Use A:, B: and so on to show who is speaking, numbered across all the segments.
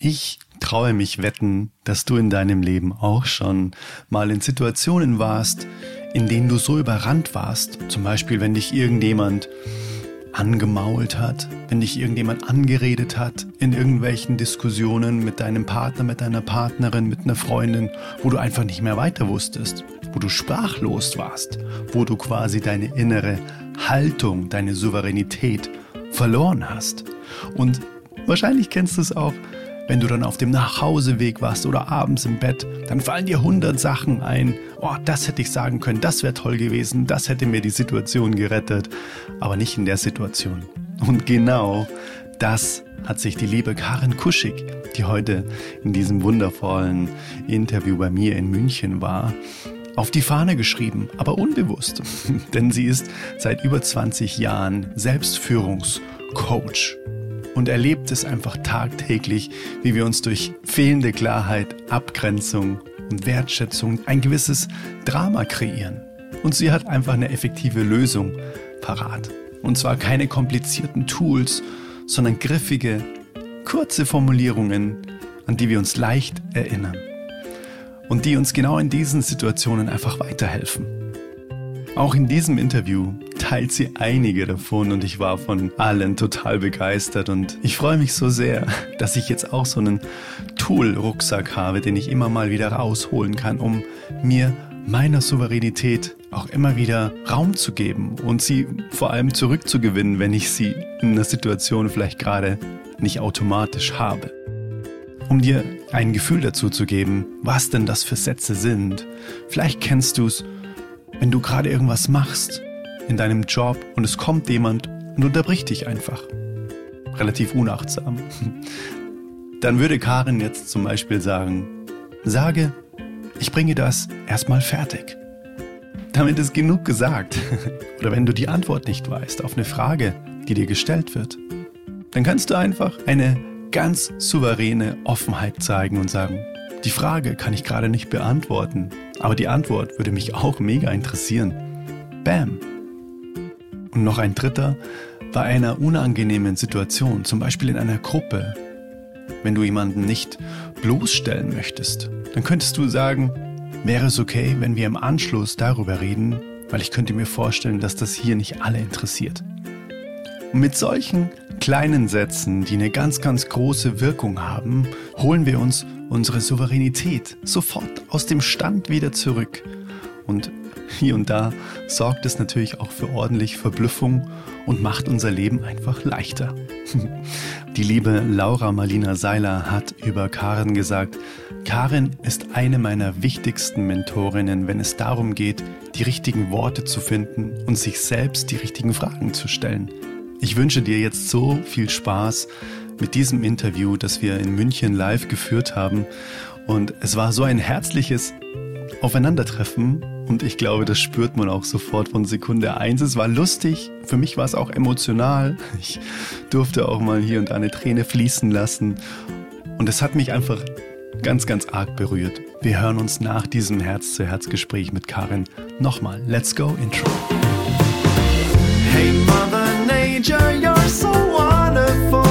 A: Ich traue mich wetten, dass du in deinem Leben auch schon mal in Situationen warst, in denen du so überrannt warst. Zum Beispiel, wenn dich irgendjemand angemault hat, wenn dich irgendjemand angeredet hat in irgendwelchen Diskussionen mit deinem Partner, mit deiner Partnerin, mit einer Freundin, wo du einfach nicht mehr weiter wusstest, wo du sprachlos warst, wo du quasi deine innere Haltung, deine Souveränität verloren hast. Und wahrscheinlich kennst du es auch, wenn du dann auf dem Nachhauseweg warst oder abends im Bett, dann fallen dir hundert Sachen ein. Oh, das hätte ich sagen können, das wäre toll gewesen, das hätte mir die Situation gerettet. Aber nicht in der Situation. Und genau das hat sich die liebe Karin Kuschig, die heute in diesem wundervollen Interview bei mir in München war, auf die Fahne geschrieben, aber unbewusst. Denn sie ist seit über 20 Jahren Selbstführungscoach und erlebt es einfach tagtäglich, wie wir uns durch fehlende Klarheit, Abgrenzung und Wertschätzung ein gewisses Drama kreieren. Und sie hat einfach eine effektive Lösung parat. Und zwar keine komplizierten Tools, sondern griffige, kurze Formulierungen, an die wir uns leicht erinnern. Und die uns genau in diesen Situationen einfach weiterhelfen. Auch in diesem Interview teilt sie einige davon und ich war von allen total begeistert und ich freue mich so sehr, dass ich jetzt auch so einen Tool-Rucksack habe, den ich immer mal wieder rausholen kann, um mir meiner Souveränität auch immer wieder Raum zu geben und sie vor allem zurückzugewinnen, wenn ich sie in einer Situation vielleicht gerade nicht automatisch habe. Um dir ein Gefühl dazu zu geben, was denn das für Sätze sind. Vielleicht kennst du es wenn du gerade irgendwas machst in deinem Job und es kommt jemand und unterbricht dich einfach. Relativ unachtsam. Dann würde Karin jetzt zum Beispiel sagen, sage, ich bringe das erstmal fertig. Damit ist genug gesagt. Oder wenn du die Antwort nicht weißt auf eine Frage, die dir gestellt wird, dann kannst du einfach eine ganz souveräne Offenheit zeigen und sagen, die Frage kann ich gerade nicht beantworten, aber die Antwort würde mich auch mega interessieren. Bam. Und noch ein dritter, bei einer unangenehmen Situation, zum Beispiel in einer Gruppe, wenn du jemanden nicht bloßstellen möchtest, dann könntest du sagen, wäre es okay, wenn wir im Anschluss darüber reden, weil ich könnte mir vorstellen, dass das hier nicht alle interessiert. Und mit solchen kleinen Sätzen, die eine ganz, ganz große Wirkung haben, holen wir uns unsere Souveränität sofort aus dem Stand wieder zurück. Und hier und da sorgt es natürlich auch für ordentlich Verblüffung und macht unser Leben einfach leichter. Die liebe Laura Marlina Seiler hat über Karen gesagt, Karin ist eine meiner wichtigsten Mentorinnen, wenn es darum geht, die richtigen Worte zu finden und sich selbst die richtigen Fragen zu stellen. Ich wünsche dir jetzt so viel Spaß mit diesem Interview, das wir in München live geführt haben. Und es war so ein herzliches Aufeinandertreffen und ich glaube, das spürt man auch sofort von Sekunde eins. Es war lustig, für mich war es auch emotional. Ich durfte auch mal hier und da eine Träne fließen lassen und es hat mich einfach ganz, ganz arg berührt. Wir hören uns nach diesem Herz-zu-Herz-Gespräch mit Karin nochmal. Let's go, Intro. Hey Mother Nature, you're so wonderful.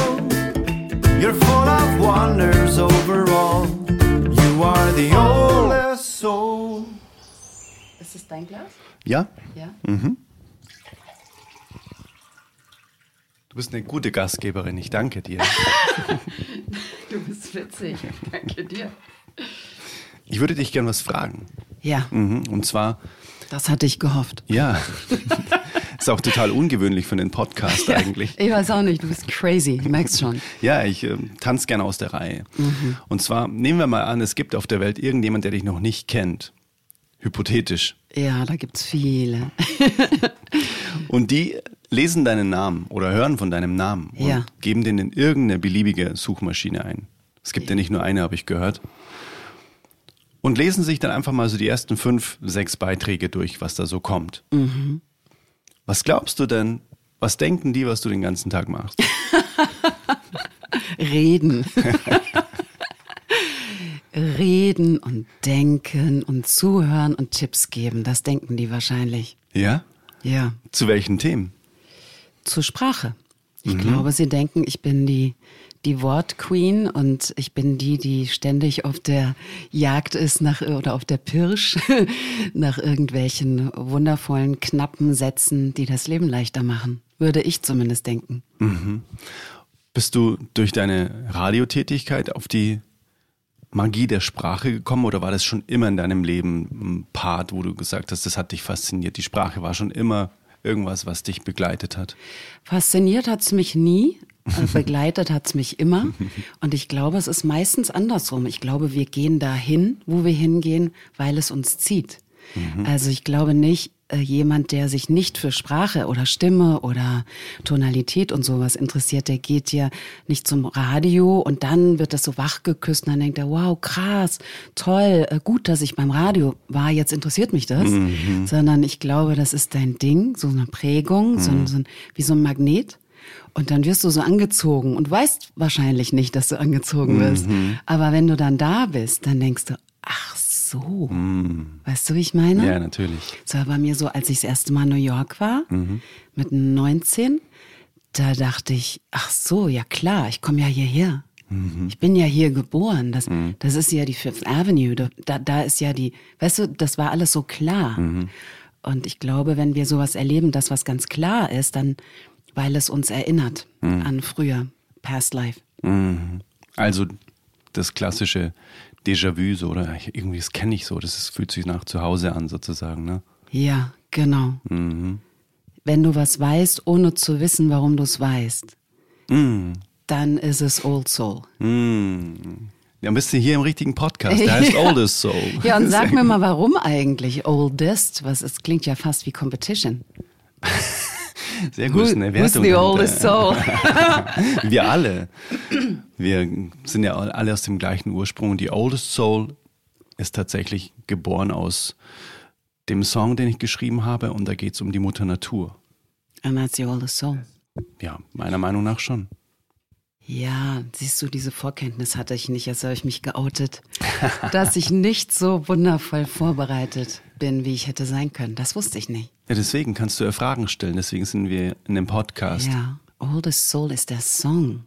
A: You're full of wonders overall. You are the oldest soul. Es dein Glas? Ja. Ja. Mhm. Du bist eine gute Gastgeberin, ich danke dir.
B: du bist witzig, danke dir.
A: Ich würde dich gern was fragen.
B: Ja.
A: Mhm. Und zwar.
B: Das hatte ich gehofft.
A: Ja. Ist auch total ungewöhnlich für einen Podcast ja, eigentlich.
B: Ich weiß auch nicht, du bist crazy, du merkst schon.
A: Ja, ich äh, tanze gerne aus der Reihe. Mhm. Und zwar nehmen wir mal an, es gibt auf der Welt irgendjemand, der dich noch nicht kennt. Hypothetisch.
B: Ja, da gibt es viele.
A: und die lesen deinen Namen oder hören von deinem Namen und ja. geben den in irgendeine beliebige Suchmaschine ein. Es gibt ja, nicht nur eine, habe ich gehört. Und lesen sich dann einfach mal so die ersten fünf, sechs Beiträge durch, was da so kommt. Mhm. Was glaubst du denn? Was denken die, was du den ganzen Tag machst?
B: Reden. Reden und denken und zuhören und Tipps geben. Das denken die wahrscheinlich.
A: Ja?
B: Ja.
A: Zu welchen Themen?
B: Zur Sprache. Ich mhm. glaube, sie denken, ich bin die die Wortqueen und ich bin die, die ständig auf der Jagd ist nach oder auf der Pirsch nach irgendwelchen wundervollen, knappen Sätzen, die das Leben leichter machen. Würde ich zumindest denken.
A: Mhm. Bist du durch deine Radiotätigkeit auf die Magie der Sprache gekommen oder war das schon immer in deinem Leben ein Part, wo du gesagt hast, das hat dich fasziniert? Die Sprache war schon immer irgendwas, was dich begleitet hat?
B: Fasziniert hat es mich nie. Äh, begleitet hat es mich immer. Und ich glaube, es ist meistens andersrum. Ich glaube, wir gehen dahin, wo wir hingehen, weil es uns zieht. Mhm. Also ich glaube nicht, jemand, der sich nicht für Sprache oder Stimme oder Tonalität und sowas interessiert, der geht ja nicht zum Radio und dann wird das so wach geküsst und dann denkt er, wow, krass, toll, äh, gut, dass ich beim Radio war, jetzt interessiert mich das. Mhm. Sondern ich glaube, das ist dein Ding, so eine Prägung, mhm. so, so ein, wie so ein Magnet. Und dann wirst du so angezogen und weißt wahrscheinlich nicht, dass du angezogen wirst. Mhm. Aber wenn du dann da bist, dann denkst du, ach so. Mm. Weißt du, wie ich meine?
A: Ja, natürlich.
B: So war bei mir so, als ich das erste Mal in New York war, mhm. mit 19, da dachte ich, ach so, ja klar, ich komme ja hierher. Mhm. Ich bin ja hier geboren. Das, mhm. das ist ja die Fifth Avenue. Da, da ist ja die, weißt du, das war alles so klar. Mhm. Und ich glaube, wenn wir sowas erleben, das was ganz klar ist, dann, weil es uns erinnert mhm. an früher, Past Life.
A: Mhm. Also das klassische Déjà-vu, so, oder irgendwie, das kenne ich so, das ist, fühlt sich nach zu Hause an, sozusagen, ne?
B: Ja, genau. Mhm. Wenn du was weißt, ohne zu wissen, warum du es weißt, mhm. dann ist es Old Soul.
A: Mhm. Dann bist du hier im richtigen Podcast, der heißt Oldest Soul.
B: ja, und sag mir mal, warum eigentlich Oldest? Was, es klingt ja fast wie Competition.
A: Sehr gut, eine
B: Wertung. Who's the oldest soul?
A: wir alle. Wir sind ja alle aus dem gleichen Ursprung. Die Oldest Soul ist tatsächlich geboren aus dem Song, den ich geschrieben habe. Und da geht es um die Mutter Natur.
B: And that's the oldest soul.
A: Ja, meiner Meinung nach schon.
B: Ja, siehst du, diese Vorkenntnis hatte ich nicht, jetzt habe ich mich geoutet, dass ich nicht so wundervoll vorbereitet bin, wie ich hätte sein können. Das wusste ich nicht.
A: Ja, deswegen kannst du ja Fragen stellen, deswegen sind wir in dem Podcast.
B: Ja, Oldest Soul ist der Song.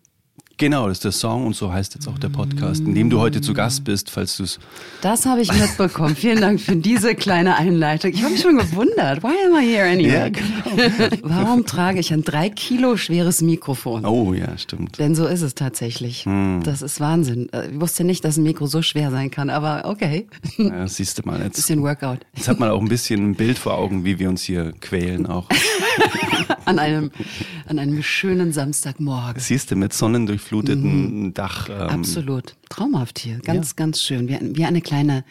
A: Genau, das ist der Song und so heißt jetzt auch der Podcast, in dem du heute zu Gast bist, falls du es.
B: Das habe ich mitbekommen. Vielen Dank für diese kleine Einleitung. Ich habe mich schon gewundert. Why am I here anyway? Ja, genau. Warum trage ich ein drei Kilo schweres Mikrofon?
A: Oh ja, stimmt.
B: Denn so ist es tatsächlich. Hm. Das ist Wahnsinn. Äh, ich wusste nicht, dass ein Mikro so schwer sein kann, aber okay.
A: Ja, siehst du mal jetzt.
B: Bisschen Workout.
A: Jetzt hat man auch ein bisschen ein Bild vor Augen, wie wir uns hier quälen auch.
B: an einem, an einem schönen Samstagmorgen.
A: Siehst du, mit sonnendurchfluteten mhm. Dach.
B: Ähm, Absolut. Traumhaft hier. Ganz, ja. ganz schön. Wie, wie eine kleine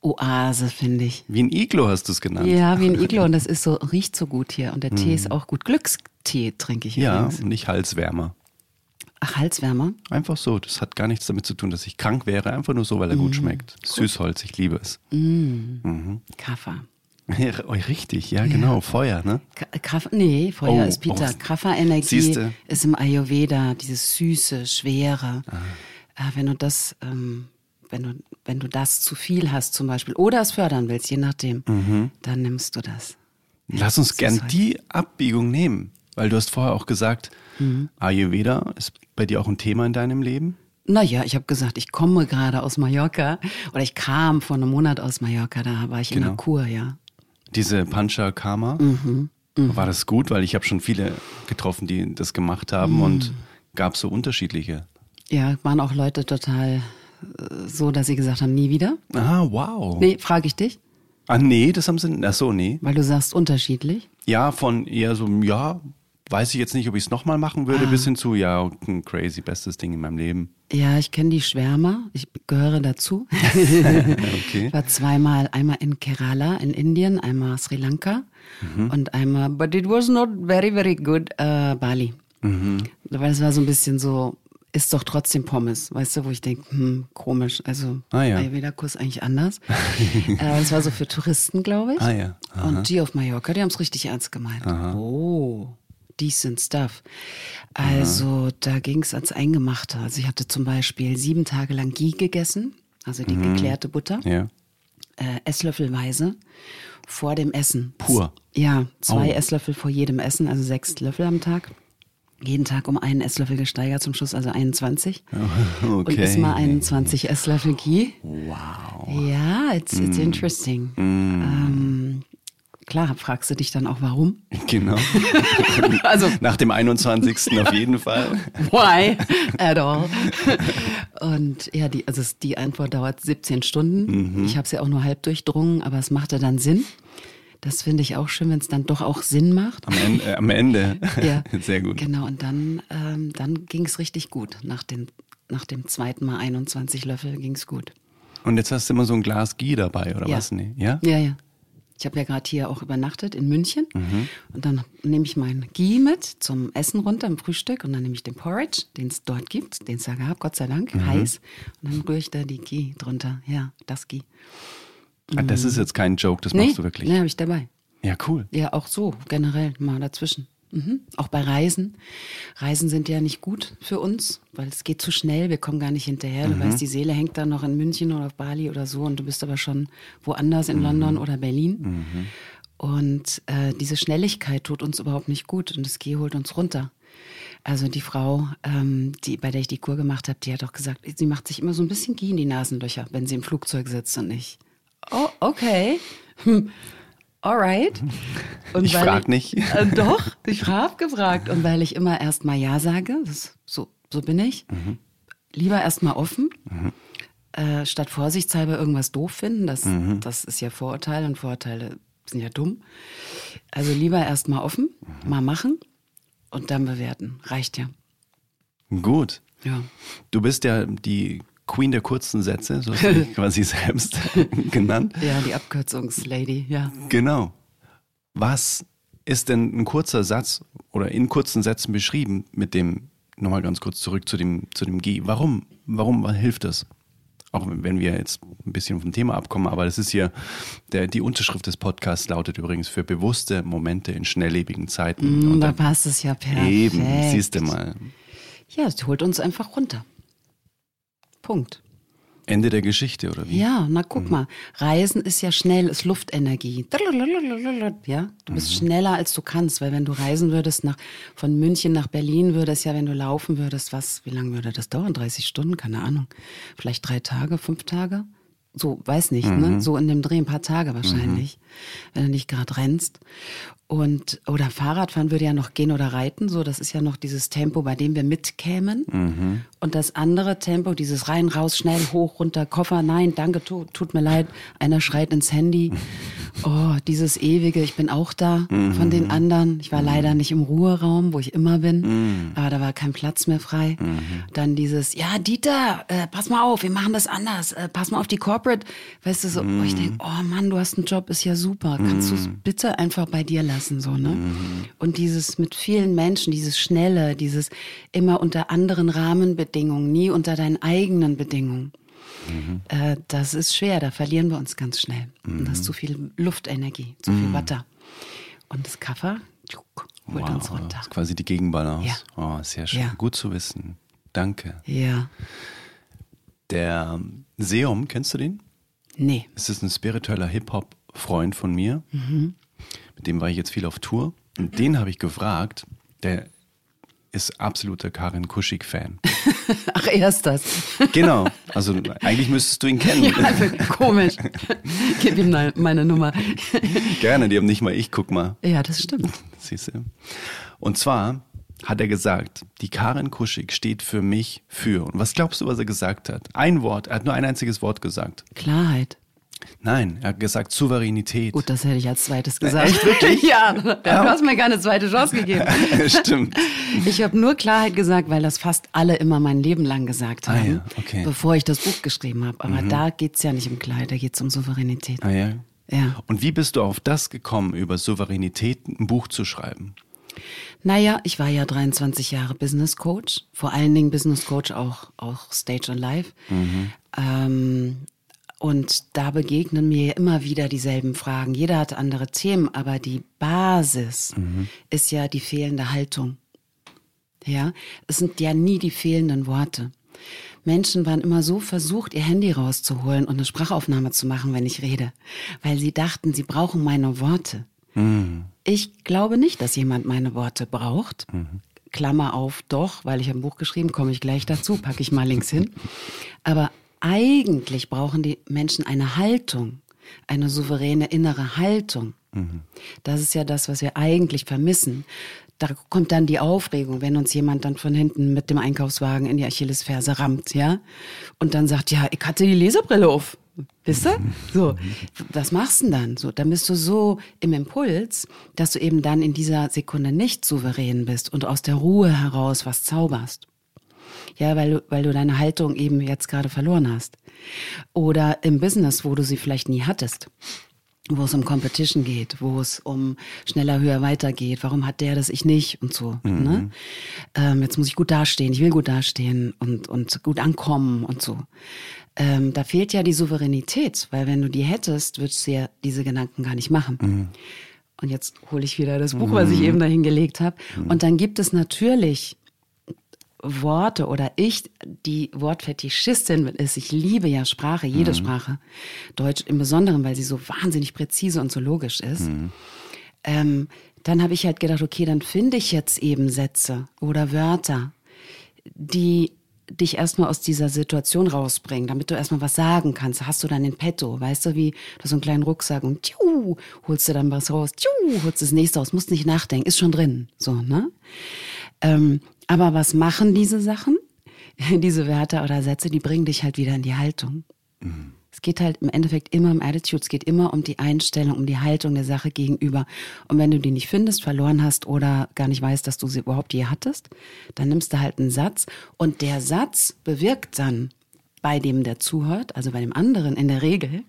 B: Oase, finde ich.
A: Wie ein Iglo hast du es genannt.
B: Ja, wie ein Iglo. Und das ist so, riecht so gut hier. Und der mhm. Tee ist auch gut. Glückstee trinke ich
A: Ja, übrigens. nicht Halswärmer.
B: Ach, Halswärmer?
A: Einfach so. Das hat gar nichts damit zu tun, dass ich krank wäre. Einfach nur so, weil er mm. gut schmeckt. Süßholz, ich liebe es.
B: Mm. Mhm. Kaffer.
A: Oh, richtig, ja, genau. Ja. Feuer, ne?
B: Kraft, nee, Feuer oh, ist Peter. Oh. Kraffer-Energie ist im Ayurveda, dieses süße, schwere. Ah. Äh, wenn du das, ähm, wenn du, wenn du das zu viel hast zum Beispiel oder es fördern willst, je nachdem, mhm. dann nimmst du das.
A: Lass uns gern die Abbiegung nehmen, weil du hast vorher auch gesagt, mhm. Ayurveda ist bei dir auch ein Thema in deinem Leben.
B: Naja, ich habe gesagt, ich komme gerade aus Mallorca oder ich kam vor einem Monat aus Mallorca, da war ich genau. in der Kur, ja.
A: Diese Pancha Karma, mhm. Mhm. war das gut? Weil ich habe schon viele getroffen, die das gemacht haben mhm. und gab so unterschiedliche.
B: Ja, waren auch Leute total äh, so, dass sie gesagt haben, nie wieder.
A: Ah, wow.
B: Nee, frage ich dich.
A: Ah, nee, das haben sie, ach so, nee.
B: Weil du sagst unterschiedlich?
A: Ja, von eher so, ja, weiß ich jetzt nicht, ob ich es nochmal machen würde, ah. bis hin zu, ja, ein crazy, bestes Ding in meinem Leben.
B: Ja, ich kenne die Schwärmer, ich gehöre dazu. okay. Ich war zweimal, einmal in Kerala in Indien, einmal Sri Lanka mhm. und einmal, but it was not very, very good, uh, Bali. Mhm. Weil es war so ein bisschen so, ist doch trotzdem Pommes, weißt du, wo ich denke, hm, komisch. Also ah, ja. Ayurveda-Kurs eigentlich anders. äh, das war so für Touristen, glaube ich.
A: Ah, ja.
B: Und die auf Mallorca, die haben es richtig ernst gemeint. Aha. Oh, decent stuff. Also Aha. da ging es ans Eingemachte. Also ich hatte zum Beispiel sieben Tage lang Ghee gegessen, also die mhm. geklärte Butter.
A: Ja.
B: Äh, Esslöffelweise vor dem Essen.
A: Pur.
B: Ja, zwei oh. Esslöffel vor jedem Essen, also sechs Löffel am Tag. jeden Tag um einen Esslöffel gesteigert, zum Schluss also 21.
A: Okay.
B: Und isst mal 21 Esslöffel Ghee.
A: Wow.
B: Ja, it's, it's interesting. Ähm, klar, fragst du dich dann auch, warum?
A: Genau.
B: Also,
A: Nach dem 21. auf jeden Fall.
B: why at all? Und ja, die, also die Antwort dauert 17 Stunden. Ich habe es ja auch nur halb durchdrungen, aber es machte dann Sinn. Das finde ich auch schön, wenn es dann doch auch Sinn macht.
A: Am Ende. Äh, am Ende.
B: Ja,
A: Sehr gut.
B: Genau, und dann, ähm, dann ging es richtig gut. Nach, den, nach dem zweiten Mal 21 Löffel ging es gut.
A: Und jetzt hast du immer so ein Glas Ghee dabei, oder
B: Ja.
A: was? Nee. Ja?
B: Ja, ja. Ich habe ja gerade hier auch übernachtet in München.
A: Mhm.
B: Und dann nehme ich mein Ghee mit zum Essen runter im Frühstück. Und dann nehme ich den Porridge, den es dort gibt, den es ja gab, Gott sei Dank,
A: Mhm.
B: heiß. Und dann rühre ich da die Ghee drunter. Ja, das Ghee.
A: Ah, das ist jetzt kein Joke, das
B: Nee,
A: machst du wirklich.
B: nee, habe ich dabei.
A: Ja, cool.
B: Ja, auch so, generell mal dazwischen. Mhm. Auch bei Reisen. Reisen sind ja nicht gut für uns, weil es geht zu schnell, wir kommen gar nicht hinterher. Du weißt, die Seele hängt dann noch in München oder auf Bali oder so und du bist aber schon woanders in London oder Berlin. Und äh, diese Schnelligkeit tut uns überhaupt nicht gut und das G holt uns runter. Also die Frau, ähm, die, bei der ich die Kur gemacht habe, die hat auch gesagt, sie macht sich immer so ein bisschen Gie in die Nasenlöcher, wenn sie im Flugzeug sitzt und ich. Oh, okay. Hm. Alright. Und
A: Ich
B: weil
A: frag nicht.
B: Äh, doch, ich habe gefragt. Und weil ich immer erst mal Ja sage, das, so, so bin ich, lieber erst mal offen, äh, statt vorsichtshalber irgendwas doof finden. Das, das ist ja Vorurteil und Vorurteile sind ja dumm. Also lieber erst mal offen, mal machen und dann bewerten. Reicht ja.
A: Gut.
B: Ja.
A: Du bist ja die Queen der kurzen Sätze, so du dich quasi selbst genannt.
B: Ja, die Abkürzungslady, ja.
A: Genau. Was ist denn ein kurzer Satz oder in kurzen Sätzen beschrieben mit dem, nochmal ganz kurz zurück zu dem, zu dem G. Warum, warum hilft das? Auch wenn wir jetzt ein bisschen vom Thema abkommen, aber das ist hier, der, die Unterschrift des Podcasts lautet übrigens für bewusste Momente in schnelllebigen Zeiten.
B: Mm,
A: Und
B: da passt es ja perfekt.
A: eben, siehst du mal.
B: Ja, es holt uns einfach runter. Punkt.
A: Ende der Geschichte, oder wie?
B: Ja, na guck mal. Reisen ist ja schnell, ist Luftenergie. Ja, du bist schneller als du kannst, weil wenn du reisen würdest nach, von München nach Berlin würdest ja, wenn du laufen würdest, was, wie lange würde das dauern? 30 Stunden? Keine Ahnung. Vielleicht drei Tage, fünf Tage? So, weiß nicht, ne? So in dem Dreh ein paar Tage wahrscheinlich, wenn du nicht gerade rennst. Und, oder Fahrradfahren würde ja noch gehen oder reiten, so, das ist ja noch dieses Tempo, bei dem wir mitkämen. Und das andere Tempo, dieses rein, raus, schnell, hoch, runter, Koffer, nein, danke, tu, tut mir leid, einer schreit ins Handy. Oh, dieses ewige, ich bin auch da von den anderen. Ich war leider nicht im Ruheraum, wo ich immer bin, aber da war kein Platz mehr frei. Dann dieses, ja, Dieter, äh, pass mal auf, wir machen das anders, äh, pass mal auf die Corporate. Weißt du, so, ich denke, oh Mann, du hast einen Job, ist ja super. Kannst du es bitte einfach bei dir lassen, so, ne? Und dieses mit vielen Menschen, dieses Schnelle, dieses immer unter anderen Rahmenbedingungen, nie unter deinen eigenen Bedingungen. Äh, das ist schwer, da verlieren wir uns ganz schnell. Und das ist zu viel Luftenergie, zu viel Wasser. Und das Kaffer tschuk, holt uns runter.
A: Das ist quasi die Gegenbalance.
B: Ja.
A: Oh, sehr schön.
B: Ja.
A: Gut zu wissen. Danke.
B: Ja,
A: Der Seum, kennst du den?
B: nee.
A: Es ist ein spiritueller Hip-Hop-Freund von mir. Mit dem war ich jetzt viel auf Tour. Und den habe ich gefragt. Der ist absoluter Karin Kuschig-Fan.
B: Ach, erst das.
A: genau. Also eigentlich müsstest du ihn kennen.
B: Also, komisch. Gib ihm ne- meine Nummer.
A: Gerne, die haben nicht mal ich, guck mal.
B: Ja, das stimmt.
A: Siehst du? Und zwar hat er gesagt, die Karin Kuschig steht für mich für. Und was glaubst du, was er gesagt hat? Ein Wort, er hat nur ein einziges Wort gesagt.
B: Klarheit.
A: Nein, er hat gesagt Souveränität.
B: Gut, das hätte ich als zweites gesagt. Echt, wirklich? ja, du hast mir keine zweite Chance gegeben.
A: Stimmt.
B: Ich habe nur Klarheit gesagt, weil das fast alle immer mein Leben lang gesagt
A: Ah,
B: haben,
A: ja, okay. Mhm.
B: bevor ich das Buch geschrieben habe. Aber da geht's ja nicht um Klarheit, da geht's um Souveränität.
A: Ah, ja.
B: Ja.
A: Und wie bist du auf das gekommen, über Souveränität ein Buch zu schreiben?
B: Naja, ich war ja 23 Jahre Business Coach, vor allen Dingen Business Coach auch, auch Stage und Live. Ähm, und da begegnen mir immer wieder dieselben Fragen. Jeder hat andere Themen, aber die Basis ist ja die fehlende Haltung. Ja, es sind ja nie die fehlenden Worte. Menschen waren immer so versucht, ihr Handy rauszuholen und eine Sprachaufnahme zu machen, wenn ich rede, weil sie dachten, sie brauchen meine Worte. Ich glaube nicht, dass jemand meine Worte braucht. Klammer auf, doch, weil ich ein Buch geschrieben, komme ich gleich dazu, packe ich mal links hin. Aber eigentlich brauchen die Menschen eine Haltung, eine souveräne innere Haltung. Das ist ja das, was wir eigentlich vermissen. Da kommt dann die Aufregung, wenn uns jemand dann von hinten mit dem Einkaufswagen in die Achillesferse rammt, ja? Und dann sagt, ja, ich hatte die Lesebrille auf. Wisst ihr? So, was machst du denn dann? So, dann bist du so im Impuls, dass du eben dann in dieser Sekunde nicht souverän bist und aus der Ruhe heraus was zauberst. Ja, weil du, weil du deine Haltung eben jetzt gerade verloren hast. Oder im Business, wo du sie vielleicht nie hattest wo es um Competition geht, wo es um schneller, höher, weiter geht. Warum hat der das, ich nicht und so. Mhm. Ne? Ähm, jetzt muss ich gut dastehen, ich will gut dastehen und, und gut ankommen und so. Ähm, da fehlt ja die Souveränität, weil wenn du die hättest, würdest du ja diese Gedanken gar nicht machen. Mhm. Und jetzt hole ich wieder das Buch, was ich mhm. eben dahin gelegt habe. Mhm. Und dann gibt es natürlich Worte oder ich, die Wortfetischistin ist, ich liebe ja Sprache, jede mhm. Sprache, Deutsch im Besonderen, weil sie so wahnsinnig präzise und so logisch ist. Mhm. Ähm, dann habe ich halt gedacht, okay, dann finde ich jetzt eben Sätze oder Wörter, die dich erstmal aus dieser Situation rausbringen, damit du erstmal was sagen kannst. Hast du dann in petto, weißt du, wie du so einen kleinen Rucksack und tschu, holst du dann was raus, tschu, holst das nächste raus, musst nicht nachdenken, ist schon drin, so, ne? Ähm, aber was machen diese Sachen? diese Wörter oder Sätze, die bringen dich halt wieder in die Haltung. Mhm. Es geht halt im Endeffekt immer um Attitude, es geht immer um die Einstellung, um die Haltung der Sache gegenüber. Und wenn du die nicht findest, verloren hast oder gar nicht weißt, dass du sie überhaupt je hattest, dann nimmst du halt einen Satz und der Satz bewirkt dann bei dem, der zuhört, also bei dem anderen in der Regel,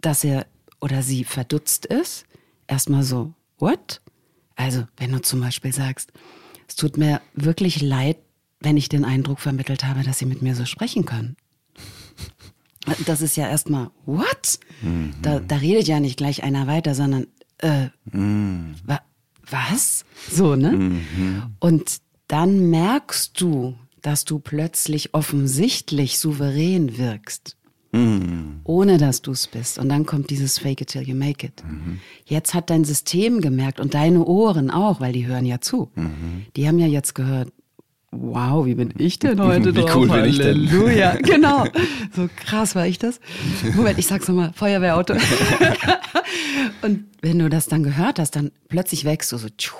B: dass er oder sie verdutzt ist. Erstmal so, what? Also, wenn du zum Beispiel sagst, es tut mir wirklich leid, wenn ich den Eindruck vermittelt habe, dass Sie mit mir so sprechen können. Das ist ja erstmal, what? Mhm. Da, da, redet ja nicht gleich einer weiter, sondern, äh, mhm. wa was? So, ne? Mhm. Und dann merkst du, dass du plötzlich offensichtlich souverän wirkst. Mhm. Ohne dass du es bist. Und dann kommt dieses Fake it till you make it. Mhm. Jetzt hat dein System gemerkt und deine Ohren auch, weil die hören ja zu. Mhm. Die haben ja jetzt gehört, wow, wie bin ich denn heute
A: wie
B: drauf?
A: Cool bin ich denn?
B: Halleluja, genau. So krass war ich das. Moment, ich sag's nochmal, Feuerwehrauto. und wenn du das dann gehört hast, dann plötzlich wächst du so. Tschuh,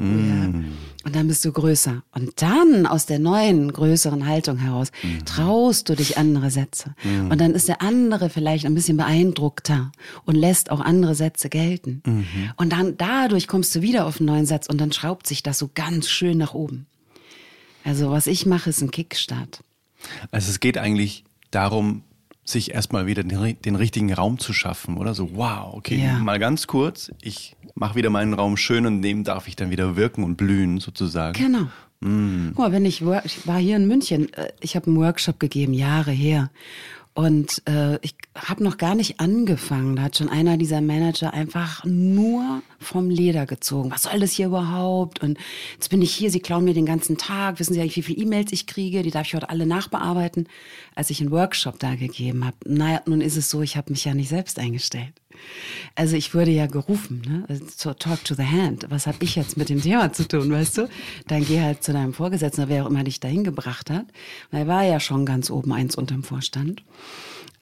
B: Mm. Und dann bist du größer. Und dann aus der neuen, größeren Haltung heraus mm. traust du dich andere Sätze. Mm. Und dann ist der andere vielleicht ein bisschen beeindruckter und lässt auch andere Sätze gelten. -hmm. Und dann dadurch kommst du wieder auf einen neuen Satz und dann schraubt sich das so ganz schön nach oben. Also was ich mache, ist ein Kickstart.
A: Also es geht eigentlich darum, sich erstmal wieder den, den, richtigen Raum zu schaffen, oder? So, wow, okay, ja. mal ganz kurz, ich mache wieder meinen Raum schön und dem darf ich dann wieder wirken und blühen, sozusagen.
B: Genau. Mm. Guck mal, wenn ich, ich war hier in München, äh, ich habe einen Workshop gegeben, Jahre her. Und äh, ich habe noch gar nicht angefangen. Da hat schon einer dieser Manager einfach nur vom Leder gezogen. Was soll das hier überhaupt? Und jetzt bin ich hier, sie klauen mir den ganzen Tag. Wissen Sie eigentlich, wie viele E-Mails ich kriege? Die darf ich heute alle nachbearbeiten. Als ich einen Workshop da gegeben habe. Naja, nun ist es so, ich habe mich ja nicht selbst eingestellt. Also ich wurde ja gerufen, ne? Also talk to the hand. Was habe ich jetzt mit dem Thema zu tun, weißt du? Dann geh halt zu deinem Vorgesetzten, wer auch immer dich dahin gebracht hat. Und er war ja schon ganz oben eins unterm Vorstand.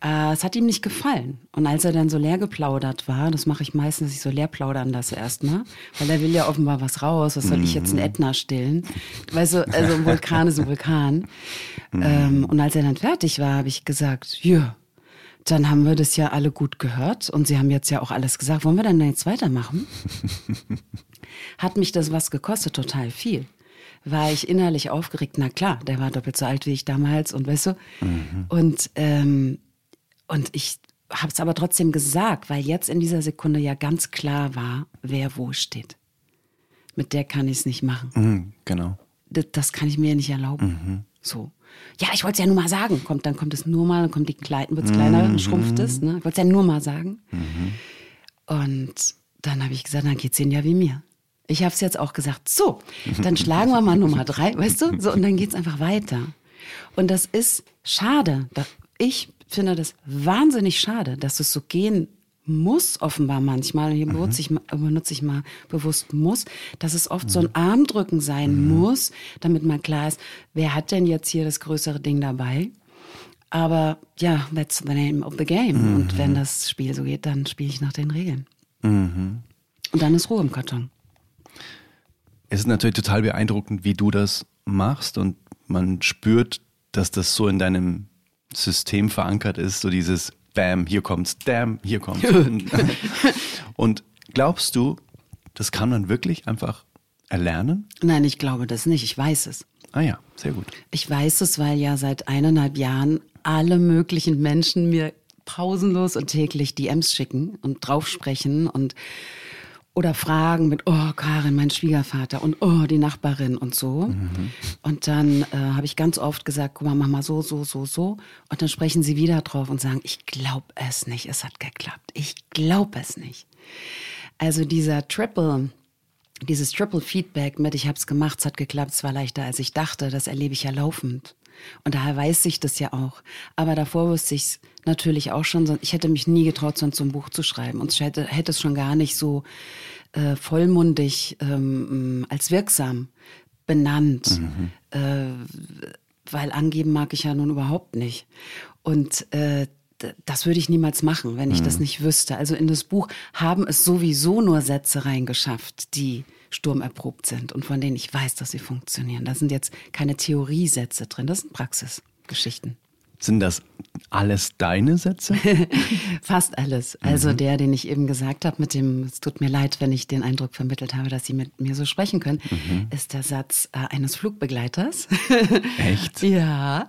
B: Äh, es hat ihm nicht gefallen. Und als er dann so leer geplaudert war, das mache ich meistens, ich so leer plaudern lasse erstmal, weil er will ja offenbar was raus. Was soll ich jetzt ein Ätna stillen? Weißt du, also ein Vulkan ist ein Vulkan. Mhm. Ähm, und als er dann fertig war, habe ich gesagt, ja, dann haben wir das ja alle gut gehört und Sie haben jetzt ja auch alles gesagt. Wollen wir dann jetzt weitermachen? Hat mich das was gekostet? Total viel. War ich innerlich aufgeregt? Na klar, der war doppelt so alt wie ich damals und weißt du. Mhm. Und, ähm, und ich habe es aber trotzdem gesagt, weil jetzt in dieser Sekunde ja ganz klar war, wer wo steht. Mit der kann ich es nicht machen.
A: Mhm, genau.
B: Das, das, kann ich mir nicht erlauben. Mhm. So ja, ich wollte es ja nur mal sagen. Kommt, dann kommt es nur mal, dann kommt die Kleid, wird es kleiner, dann mhm. schrumpft es. Ne? Ich wollte es ja nur mal sagen. Mhm. Und dann habe ich gesagt, dann geht es Ihnen ja wie mir. Ich habe es jetzt auch gesagt, so, dann schlagen wir mal Nummer drei, weißt du? So, und dann geht es einfach weiter. Und das ist schade. Ich finde das wahnsinnig schade, dass es so gehen muss offenbar manchmal, und hier benutze, ich, benutze ich mal bewusst muss, dass es oft so ein Armdrücken sein muss, damit mal klar ist, wer hat denn jetzt hier das größere Ding dabei? Aber ja, that's the name of the game. Und wenn das Spiel so geht, dann spiele ich nach den Regeln. Und dann ist Ruhe im Karton.
A: Es ist natürlich total beeindruckend, wie du das machst und man spürt, dass das so in deinem System verankert ist, so dieses Bam, hier kommt's, Damn, hier kommt's. und glaubst du, das kann man wirklich einfach erlernen?
B: Nein, ich glaube das nicht. Ich weiß es.
A: Ah ja, sehr gut.
B: Ich weiß es, weil ja seit eineinhalb Jahren alle möglichen Menschen mir pausenlos und täglich DMs schicken und draufsprechen und oder fragen mit, oh, Karin, mein Schwiegervater und oh, die Nachbarin und so. Mhm. Und dann äh, habe ich ganz oft gesagt, guck mal, mach mal so, so, so, so. Und dann sprechen sie wieder drauf und sagen, ich glaube es nicht, es hat geklappt. Ich glaube es nicht. Also dieser Triple, dieses Triple Feedback mit, ich habe es gemacht, es hat geklappt, es war leichter, als ich dachte, das erlebe ich ja laufend. Und daher weiß ich das ja auch. Aber davor wusste ich es natürlich auch schon. Ich hätte mich nie getraut, sonst so ein Buch zu schreiben. Und ich hätte, hätte es schon gar nicht so äh, vollmundig ähm, als wirksam benannt. Mhm. Äh, weil angeben mag ich ja nun überhaupt nicht. Und äh, das würde ich niemals machen, wenn ich mhm. das nicht wüsste. Also in das Buch haben es sowieso nur Sätze reingeschafft, die sturmerprobt sind und von denen ich weiß, dass sie funktionieren. Da sind jetzt keine Theoriesätze drin, das sind Praxisgeschichten.
A: Sind das alles deine Sätze?
B: Fast alles. Also mhm. der, den ich eben gesagt habe, mit dem, es tut mir leid, wenn ich den Eindruck vermittelt habe, dass Sie mit mir so sprechen können, mhm. ist der Satz äh, eines Flugbegleiters.
A: Echt?
B: ja.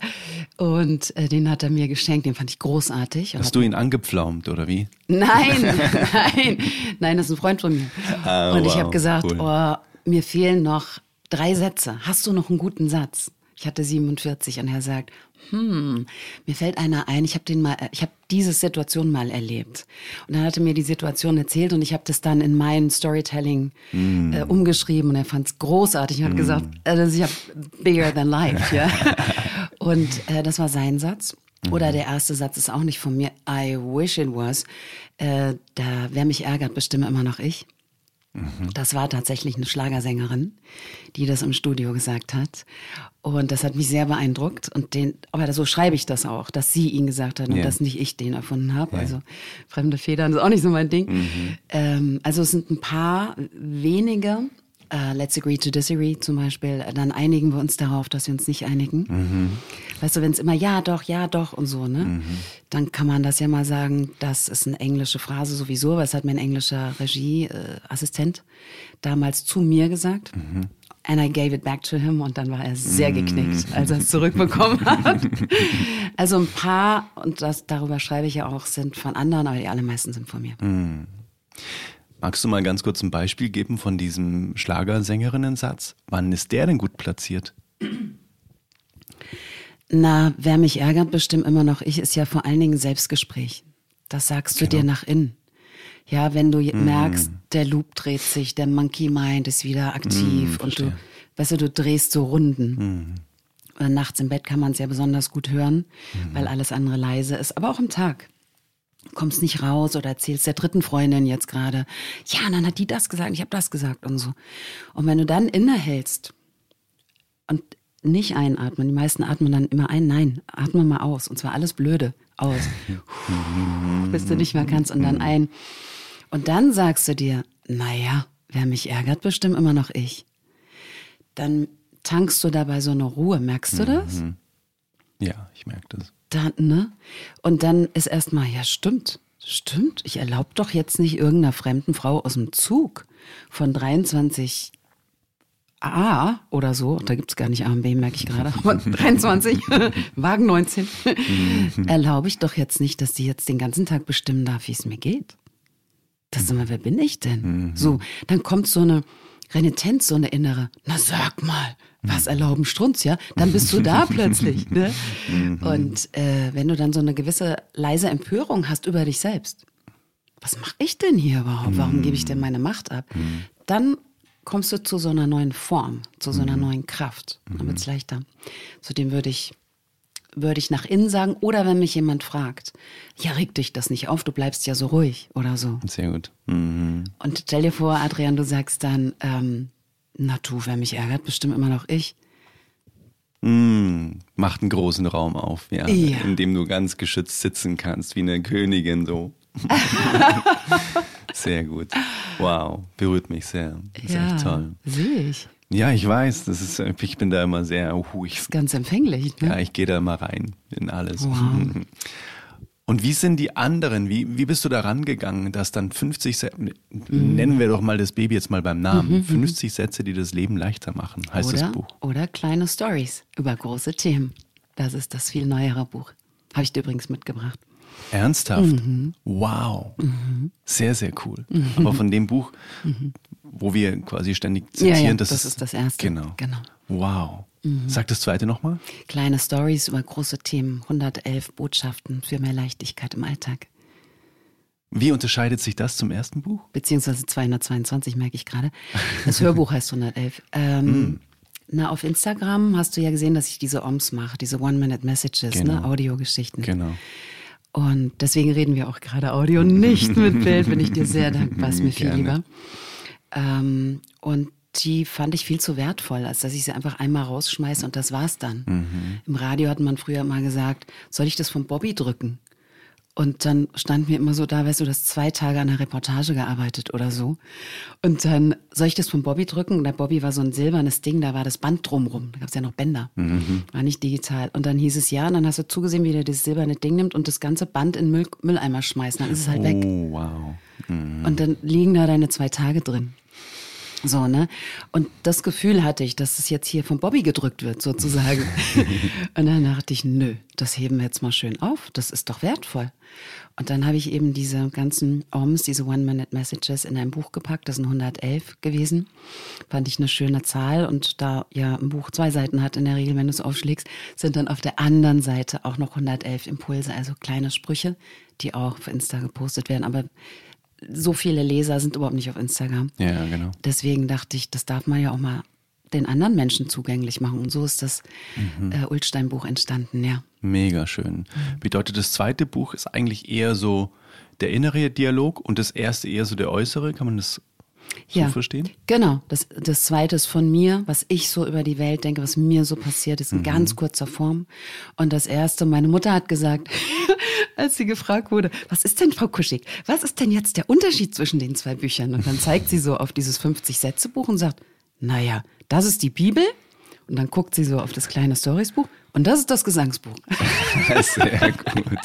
B: Und äh, den hat er mir geschenkt, den fand ich großartig.
A: Hast du ihn angepflaumt oder wie?
B: Nein, nein, nein, das ist ein Freund von mir. Ah, Und wow, ich habe gesagt, cool. oh, mir fehlen noch drei Sätze. Hast du noch einen guten Satz? Ich hatte 47 und er sagt, hm, mir fällt einer ein, ich habe den mal, ich habe diese Situation mal erlebt. Und dann hat er mir die Situation erzählt und ich habe das dann in mein Storytelling mm. äh, umgeschrieben und er fand es großartig und hat mm. gesagt, also ich habe bigger than life, ja. und äh, das war sein Satz. Oder mhm. der erste Satz ist auch nicht von mir, I wish it was. Äh, da, wer mich ärgert, bestimme immer noch ich. Mhm. Das war tatsächlich eine Schlagersängerin, die das im Studio gesagt hat. Und das hat mich sehr beeindruckt. Und den, aber so schreibe ich das auch, dass sie ihn gesagt hat und yeah. dass nicht ich den erfunden habe. Yeah. Also fremde Federn ist auch nicht so mein Ding. Mhm. Ähm, also es sind ein paar wenige Uh, let's agree to disagree zum Beispiel, dann einigen wir uns darauf, dass wir uns nicht einigen. Mhm. Weißt du, wenn es immer ja doch, ja doch und so, ne? Mhm. Dann kann man das ja mal sagen, das ist eine englische Phrase sowieso, weil es hat mein englischer Regieassistent äh, damals zu mir gesagt. Mhm. And I gave it back to him und dann war er sehr geknickt, mhm. als er es zurückbekommen hat. also ein paar, und das, darüber schreibe ich ja auch, sind von anderen, aber die allermeisten sind von mir.
A: Magst du mal ganz kurz ein Beispiel geben von diesem Schlagersängerinnensatz? Wann ist der denn gut platziert?
B: Na, wer mich ärgert, bestimmt immer noch ich, ist ja vor allen Dingen Selbstgespräch. Das sagst du genau. dir nach innen. Ja, wenn du mm. merkst, der Loop dreht sich, der Monkey Mind ist wieder aktiv mm, und du, weißt du, du drehst so Runden. Mm. Nachts im Bett kann man es ja besonders gut hören, mhm. weil alles andere leise ist, aber auch im Tag kommst nicht raus oder erzählst der dritten Freundin jetzt gerade, ja, und dann hat die das gesagt, ich habe das gesagt und so. Und wenn du dann innehältst und nicht einatmen, die meisten atmen dann immer ein, nein, atme mal aus und zwar alles Blöde aus, bis du nicht mehr kannst und dann ein. Und dann sagst du dir, naja, wer mich ärgert, bestimmt immer noch ich. Dann tankst du dabei so eine Ruhe, merkst du das? Mhm.
A: Ja, ich merke das
B: dann, ne? Und dann ist erstmal, ja, stimmt, stimmt. Ich erlaube doch jetzt nicht irgendeiner fremden Frau aus dem Zug von 23 A oder so, da gibt es gar nicht A und B, merke ich gerade, aber 23, Wagen 19, erlaube ich doch jetzt nicht, dass die jetzt den ganzen Tag bestimmen darf, wie es mir geht. Das ist immer, wer bin ich denn? Mhm. So, dann kommt so eine Renitenz, so eine innere, na sag mal, was erlauben Strunz, ja? Dann bist du da plötzlich. Ne? Mhm. Und äh, wenn du dann so eine gewisse leise Empörung hast über dich selbst, was mache ich denn hier überhaupt? Warum gebe ich denn meine Macht ab? Mhm. Dann kommst du zu so einer neuen Form, zu so einer mhm. neuen Kraft. Dann wird es leichter. Zudem würde ich würde ich nach innen sagen. Oder wenn mich jemand fragt, ja, reg dich das nicht auf, du bleibst ja so ruhig oder so.
A: Sehr gut. Mhm.
B: Und stell dir vor, Adrian, du sagst dann, ähm, na du, wer mich ärgert, bestimmt immer noch ich.
A: Mm, macht einen großen Raum auf, ja,
B: Ja.
A: in dem du ganz geschützt sitzen kannst, wie eine Königin so. sehr gut. Wow, berührt mich sehr. Das ist echt toll.
B: sehe ich.
A: Ja, ich weiß, das ist, ich bin da immer sehr, uh, ich,
B: Ganz empfänglich, ne?
A: ja, ich gehe da immer rein in alles.
B: Wow.
A: Und wie sind die anderen? Wie, wie bist du da rangegangen, dass dann 50 Sätze, nennen wir doch mal das Baby jetzt mal beim Namen, 50 Sätze, die das Leben leichter machen, heißt
B: oder,
A: das Buch.
B: oder kleine Stories über große Themen. Das ist das viel neuere Buch. Habe ich dir übrigens mitgebracht.
A: Ernsthaft?
B: Mhm.
A: Wow. Sehr, sehr cool. Aber von dem Buch, wo wir quasi ständig
B: Mhm. Ja,
A: zitieren,
B: ja,
A: das,
B: das ist das erste.
A: Genau.
B: Genau.
A: Wow.
B: Mhm.
A: Sag das zweite nochmal.
B: Kleine Stories über große Themen. 111 Botschaften für mehr Leichtigkeit im Alltag.
A: Wie unterscheidet sich das zum ersten Buch?
B: Beziehungsweise 222 merke ich gerade. Das Hörbuch heißt 111. Ähm,
A: Hm.
B: Na, auf Instagram hast du ja gesehen, dass ich diese OMS mache, diese One-Minute-Messages, ne?
A: Genau.
B: Audiogeschichten.
A: Genau.
B: Und deswegen reden wir auch gerade Audio, nicht mit Bild. Bin ich dir sehr dankbar, ist mir viel
A: Gerne.
B: lieber. Ähm, und die fand ich viel zu wertvoll, als dass ich sie einfach einmal rausschmeiße und das war's dann.
A: Mhm.
B: Im Radio hat man früher mal gesagt, soll ich das von Bobby drücken? Und dann stand mir immer so da, weißt du, du hast zwei Tage an der Reportage gearbeitet oder so. Und dann soll ich das von Bobby drücken? Und der Bobby war so ein silbernes Ding, da war das Band drumrum. Da gab es ja noch Bänder. War nicht digital. Und dann hieß es ja, und dann hast du zugesehen, wie der das silberne Ding nimmt und das ganze Band in Müll, Mülleimer schmeißt. Dann ist es halt weg.
A: Oh, wow. Mhm.
B: Und dann liegen da deine zwei Tage drin. So, ne? Und das Gefühl hatte ich, dass es jetzt hier von Bobby gedrückt wird, sozusagen. und dann dachte ich, nö, das heben wir jetzt mal schön auf. Das ist doch wertvoll. Und dann habe ich eben diese ganzen OMs, diese One-Minute-Messages in ein Buch gepackt. Das sind 111 gewesen. Fand ich eine schöne Zahl. Und da ja ein Buch zwei Seiten hat in der Regel, wenn du es aufschlägst, sind dann auf der anderen Seite auch noch 111 Impulse, also kleine Sprüche, die auch auf Insta gepostet werden. Aber so viele Leser sind überhaupt nicht auf Instagram.
A: Ja, genau.
B: Deswegen dachte ich, das darf man ja auch mal den anderen Menschen zugänglich machen. Und so ist das äh, Ulstein-Buch entstanden, ja.
A: Mega schön. Bedeutet, das zweite Buch ist eigentlich eher so der innere Dialog und das erste eher so der äußere. Kann man das so
B: ja.
A: verstehen?
B: Genau. Das, das zweite ist von mir, was ich so über die Welt denke, was mir so passiert ist, in ganz kurzer Form. Und das erste, meine Mutter hat gesagt, als sie gefragt wurde, was ist denn, Frau Kuschig, was ist denn jetzt der Unterschied zwischen den zwei Büchern? Und dann zeigt sie so auf dieses 50-Sätze-Buch und sagt, naja, das ist die Bibel. Und dann guckt sie so auf das kleine Stories-Buch und das ist das Gesangsbuch.
A: Sehr gut.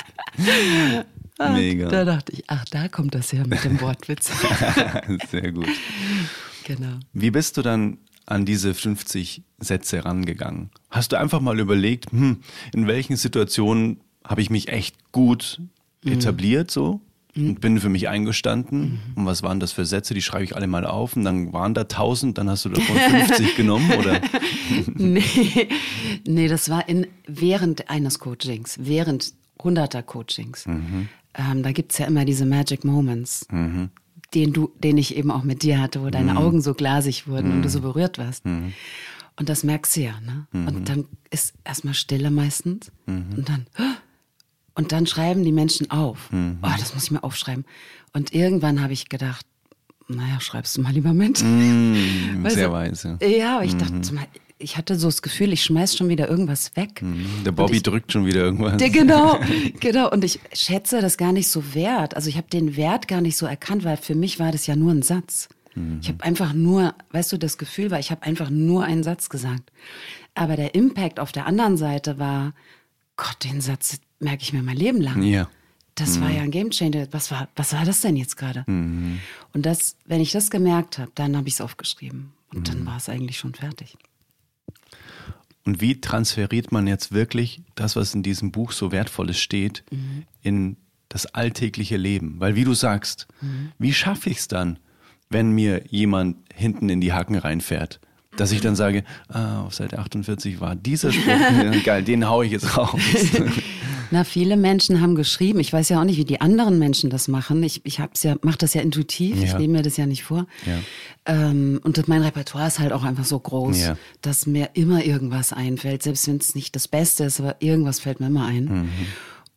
A: Mega.
B: Da dachte ich, ach, da kommt das her mit dem Wortwitz.
A: Sehr gut.
B: genau.
A: Wie bist du dann an diese 50 Sätze rangegangen? Hast du einfach mal überlegt, hm, in welchen Situationen habe ich mich echt gut etabliert so und bin für mich eingestanden? Und was waren das für Sätze? Die schreibe ich alle mal auf und dann waren da 1000, dann hast du davon 50 genommen oder?
B: Nee, nee, das war in, während eines Coachings, während hunderter Coachings. Ähm, da gibt's ja immer diese Magic Moments, den, du, den ich eben auch mit dir hatte, wo deine Augen so glasig wurden und du so berührt warst. Und das merkst du ja. Ne? Und dann ist erstmal Stille meistens und dann... Und dann schreiben die Menschen auf. Oh, das muss ich mir aufschreiben. Und irgendwann habe ich gedacht, naja, schreibst du mal lieber mit. Weißt
A: sehr
B: du,
A: weise.
B: Ja, aber ich dachte, mal, ich hatte so das Gefühl, ich schmeiß schon wieder irgendwas weg.
A: Der Bobby
B: ich-
A: drückt schon wieder irgendwas.
B: Der, genau, genau. Und ich schätze das gar nicht so wert. Also ich habe den Wert gar nicht so erkannt, weil für mich war das ja nur ein Satz. Ich habe einfach nur, weißt du, das Gefühl war, ich habe einfach nur einen Satz gesagt. Aber der Impact auf der anderen Seite war, Gott, den Satz merke ich mir mein Leben lang.
A: Ja.
B: Das war ja ein Gamechanger. Was war, was war das denn jetzt gerade? Und das, wenn ich das gemerkt habe, dann habe ich es aufgeschrieben. Und dann war es eigentlich schon fertig.
A: Und wie transferiert man jetzt wirklich das, was in diesem Buch so Wertvolles steht, in das alltägliche Leben? Weil wie du sagst, wie schaffe ich es dann, wenn mir jemand hinten in die Hacken reinfährt? Dass ich dann sage, ah, auf Seite 48 war dieser Spruch, geil, den hau ich jetzt raus.
B: Na, viele Menschen haben geschrieben. Ich weiß ja auch nicht, wie die anderen Menschen das machen. Ich, ich hab's ja, mach das ja intuitiv. Ich
A: Ja.
B: nehme mir das ja nicht vor.
A: Ja.
B: Ähm, und mein Repertoire ist halt auch einfach so groß,
A: Ja.
B: dass mir immer irgendwas einfällt, selbst wenn es nicht das Beste ist, aber irgendwas fällt mir immer ein.
A: Mhm.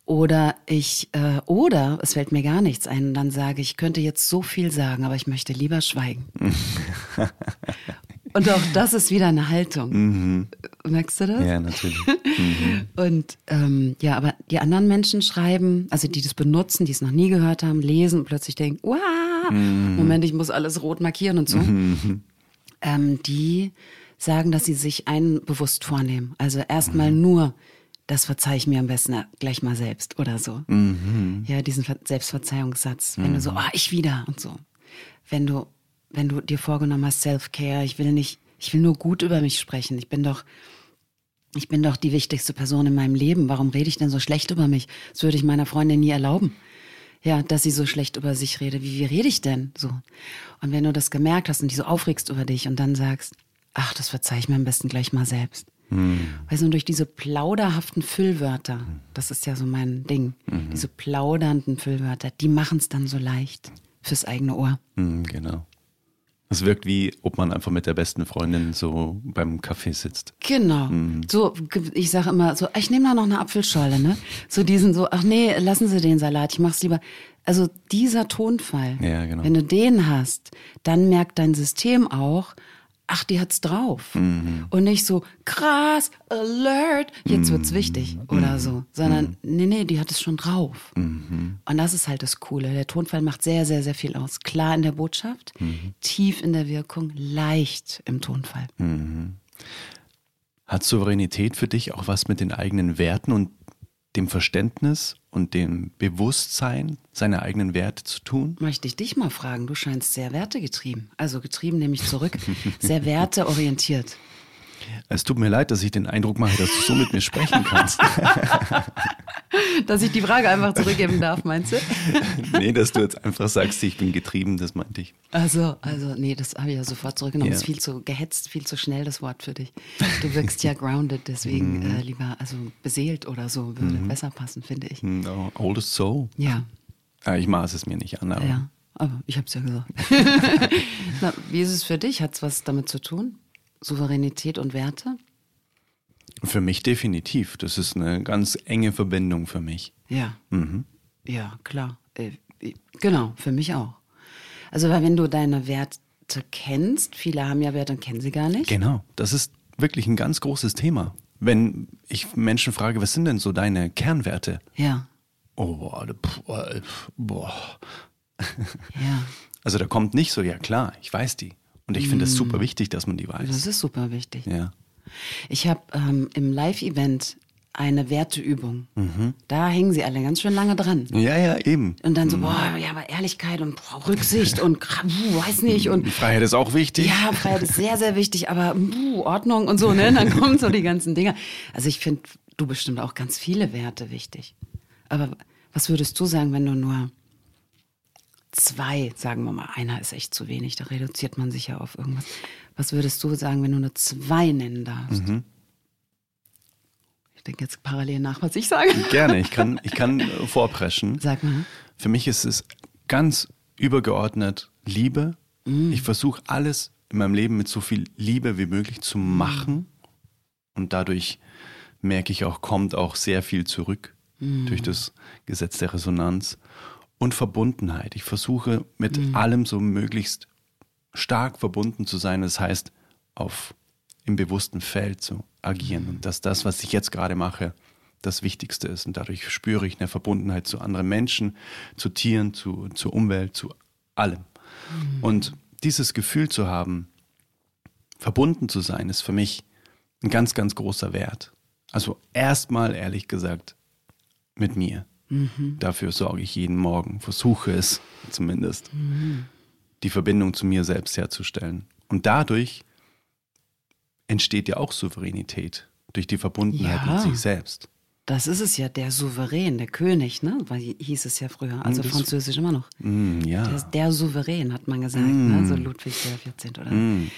B: Oder ich, äh, oder es fällt mir gar nichts ein und dann sage ich, ich könnte jetzt so viel sagen, aber ich möchte lieber schweigen. und auch das ist wieder eine Haltung. Merkst du das?
A: Mhm. Ja, natürlich.
B: Und ähm, ja, aber die anderen Menschen schreiben, also die das benutzen, die es noch nie gehört haben, lesen und plötzlich denken, wow, Moment, ich muss alles rot markieren und so. ähm, die sagen, dass sie sich einen bewusst vornehmen. Also erstmal nur, das verzeih ich mir am besten gleich mal selbst oder so. Ja, diesen Ver Selbstverzeihungssatz. Wenn du so, ah, ich wieder und so. Wenn du, wenn du dir vorgenommen hast, Self-Care, ich will nicht, ich will nur gut über mich sprechen. Ich bin doch, ich bin doch die wichtigste Person in meinem Leben. Warum rede ich denn so schlecht über mich? Das würde ich meiner Freundin nie erlauben. Ja, dass sie so schlecht über sich rede. Wie, wie rede ich denn so? Und wenn du das gemerkt hast und dich so aufregst über dich und dann sagst, ach, das verzeih ich mir am besten gleich mal selbst. Weißt du, durch diese plauderhaften Füllwörter, das ist ja so mein Ding, diese plaudernden Füllwörter, die machen es dann so leicht fürs eigene Ohr.
A: Mhm, genau. Es wirkt wie, ob man einfach mit der besten Freundin so beim Kaffee sitzt.
B: Genau. So, ich sage immer so, ich nehme da noch eine Apfelschorle, ne? So diesen so, ach nee, lassen Sie den Salat, ich mach's lieber. Also dieser Tonfall,
A: Ja, genau.
B: wenn du den hast, dann merkt dein System auch, ach, die hat's drauf. Und nicht so, krass, alert, jetzt wird's wichtig oder so, sondern nee, nee, die hat es schon drauf. Und das ist halt das Coole. Der Tonfall macht sehr, sehr, sehr viel aus. Klar in der Botschaft, tief in der Wirkung, leicht im Tonfall.
A: Hat Souveränität für dich auch was mit den eigenen Werten und dem Verständnis und dem Bewusstsein seiner eigenen Werte zu tun?
B: Möchte ich dich mal fragen, du scheinst sehr wertegetrieben. Also getrieben nehme ich zurück, sehr werteorientiert.
A: Es tut mir leid, dass ich den Eindruck mache, dass du so mit mir sprechen kannst.
B: Dass ich die Frage einfach zurückgeben darf, meinst du?
A: nee, dass du jetzt einfach sagst, ich bin getrieben, das meinte ich.
B: Also, also, nee, das habe ich ja sofort zurückgenommen.
A: Ja.
B: Das ist viel zu gehetzt, viel zu schnell das Wort für dich. Du wirkst ja grounded, deswegen
A: Mhm.
B: äh, lieber, also beseelt oder so, würde besser passen, finde ich.
A: No, old as soul.
B: Ja,
A: Ja, ich maß es mir nicht an, aber
B: ja, aber ich habe es ja gesagt. Na, wie ist es für dich? Hat es was damit zu tun? Souveränität und Werte?
A: für mich definitiv. Das ist eine ganz enge Verbindung für mich.
B: Ja.
A: Mhm.
B: Ja, klar. Äh, genau, für mich auch. Also, weil wenn du deine Werte kennst, viele haben ja Werte und kennen sie gar nicht.
A: Genau, das ist wirklich ein ganz großes Thema. Wenn ich Menschen frage, was sind denn so deine Kernwerte?
B: Ja,
A: Oh, boah, pf, äh, boah.
B: ja.
A: Also da kommt nicht so, ja klar, ich weiß die. Und ich finde es super wichtig, dass man die weiß.
B: Das ist super wichtig.
A: Ja.
B: Ich habe ähm, im Live-Event eine Werteübung. Da hängen sie alle ganz schön lange dran.
A: Ja, ja, eben.
B: Und dann so, boah, ja, aber Ehrlichkeit und boah, Rücksicht und uh, weiß nicht und
A: Freiheit ist auch wichtig.
B: ja, Freiheit ist sehr, sehr wichtig, aber uh, Ordnung und so, ne? Dann kommen so die ganzen Dinger. Also ich finde, du bestimmt auch ganz viele Werte wichtig. Aber was würdest du sagen, wenn du nur zwei, sagen wir mal, einer ist echt zu wenig, da reduziert man sich ja auf irgendwas. Was würdest du sagen, wenn du nur zwei nennen darfst? Ich denke jetzt parallel nach, was ich sage.
A: Gerne, ich kann, ich kann äh, vorpreschen.
B: Sag mal.
A: Für mich ist es ganz übergeordnet Liebe. Ich versuche alles in meinem Leben mit so viel Liebe wie möglich zu machen. Und dadurch merke ich auch, kommt auch sehr viel zurück durch das Gesetz der Resonanz. Und Verbundenheit. Ich versuche mit allem so möglichst stark verbunden zu sein. Das heißt, auf im bewussten Feld zu agieren. Und dass das, was ich jetzt gerade mache, das Wichtigste ist. Und dadurch spüre ich eine Verbundenheit zu anderen Menschen, zu Tieren, zu, zur Umwelt, zu allem. Und dieses Gefühl zu haben, verbunden zu sein, ist für mich ein ganz, ganz großer Wert. Also erstmal, ehrlich gesagt, mit mir. Dafür sorge ich jeden Morgen, versuche es zumindest, die Verbindung zu mir selbst herzustellen. Und dadurch entsteht ja auch Souveränität durch die Verbundenheit
B: Ja.
A: mit sich selbst.
B: Das ist es ja, der Souverän, der König, ne? Weil hieß es ja früher, also
A: Das-
B: französisch immer noch.
A: Mm, ja.
B: Der, der Souverän, hat man gesagt, ne? so Ludwig der 14. oder
A: Mm.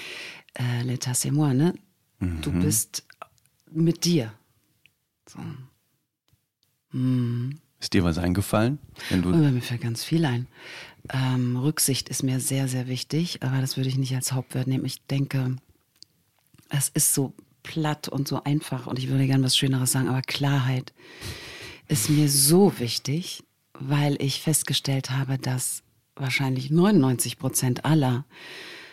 B: äh, L'état c'est moi, ne? Du
A: Mhm.
B: bist mit dir. So.
A: Mhm. Ist dir was eingefallen?
B: Wenn du oh, mir fällt ganz viel ein. Ähm, Rücksicht ist mir sehr, sehr wichtig, aber das würde ich nicht als Hauptwert nehmen. Ich denke, es ist so platt und so einfach und ich würde gerne was Schöneres sagen, aber Klarheit ist mir so wichtig, weil ich festgestellt habe, dass wahrscheinlich 99 Prozent aller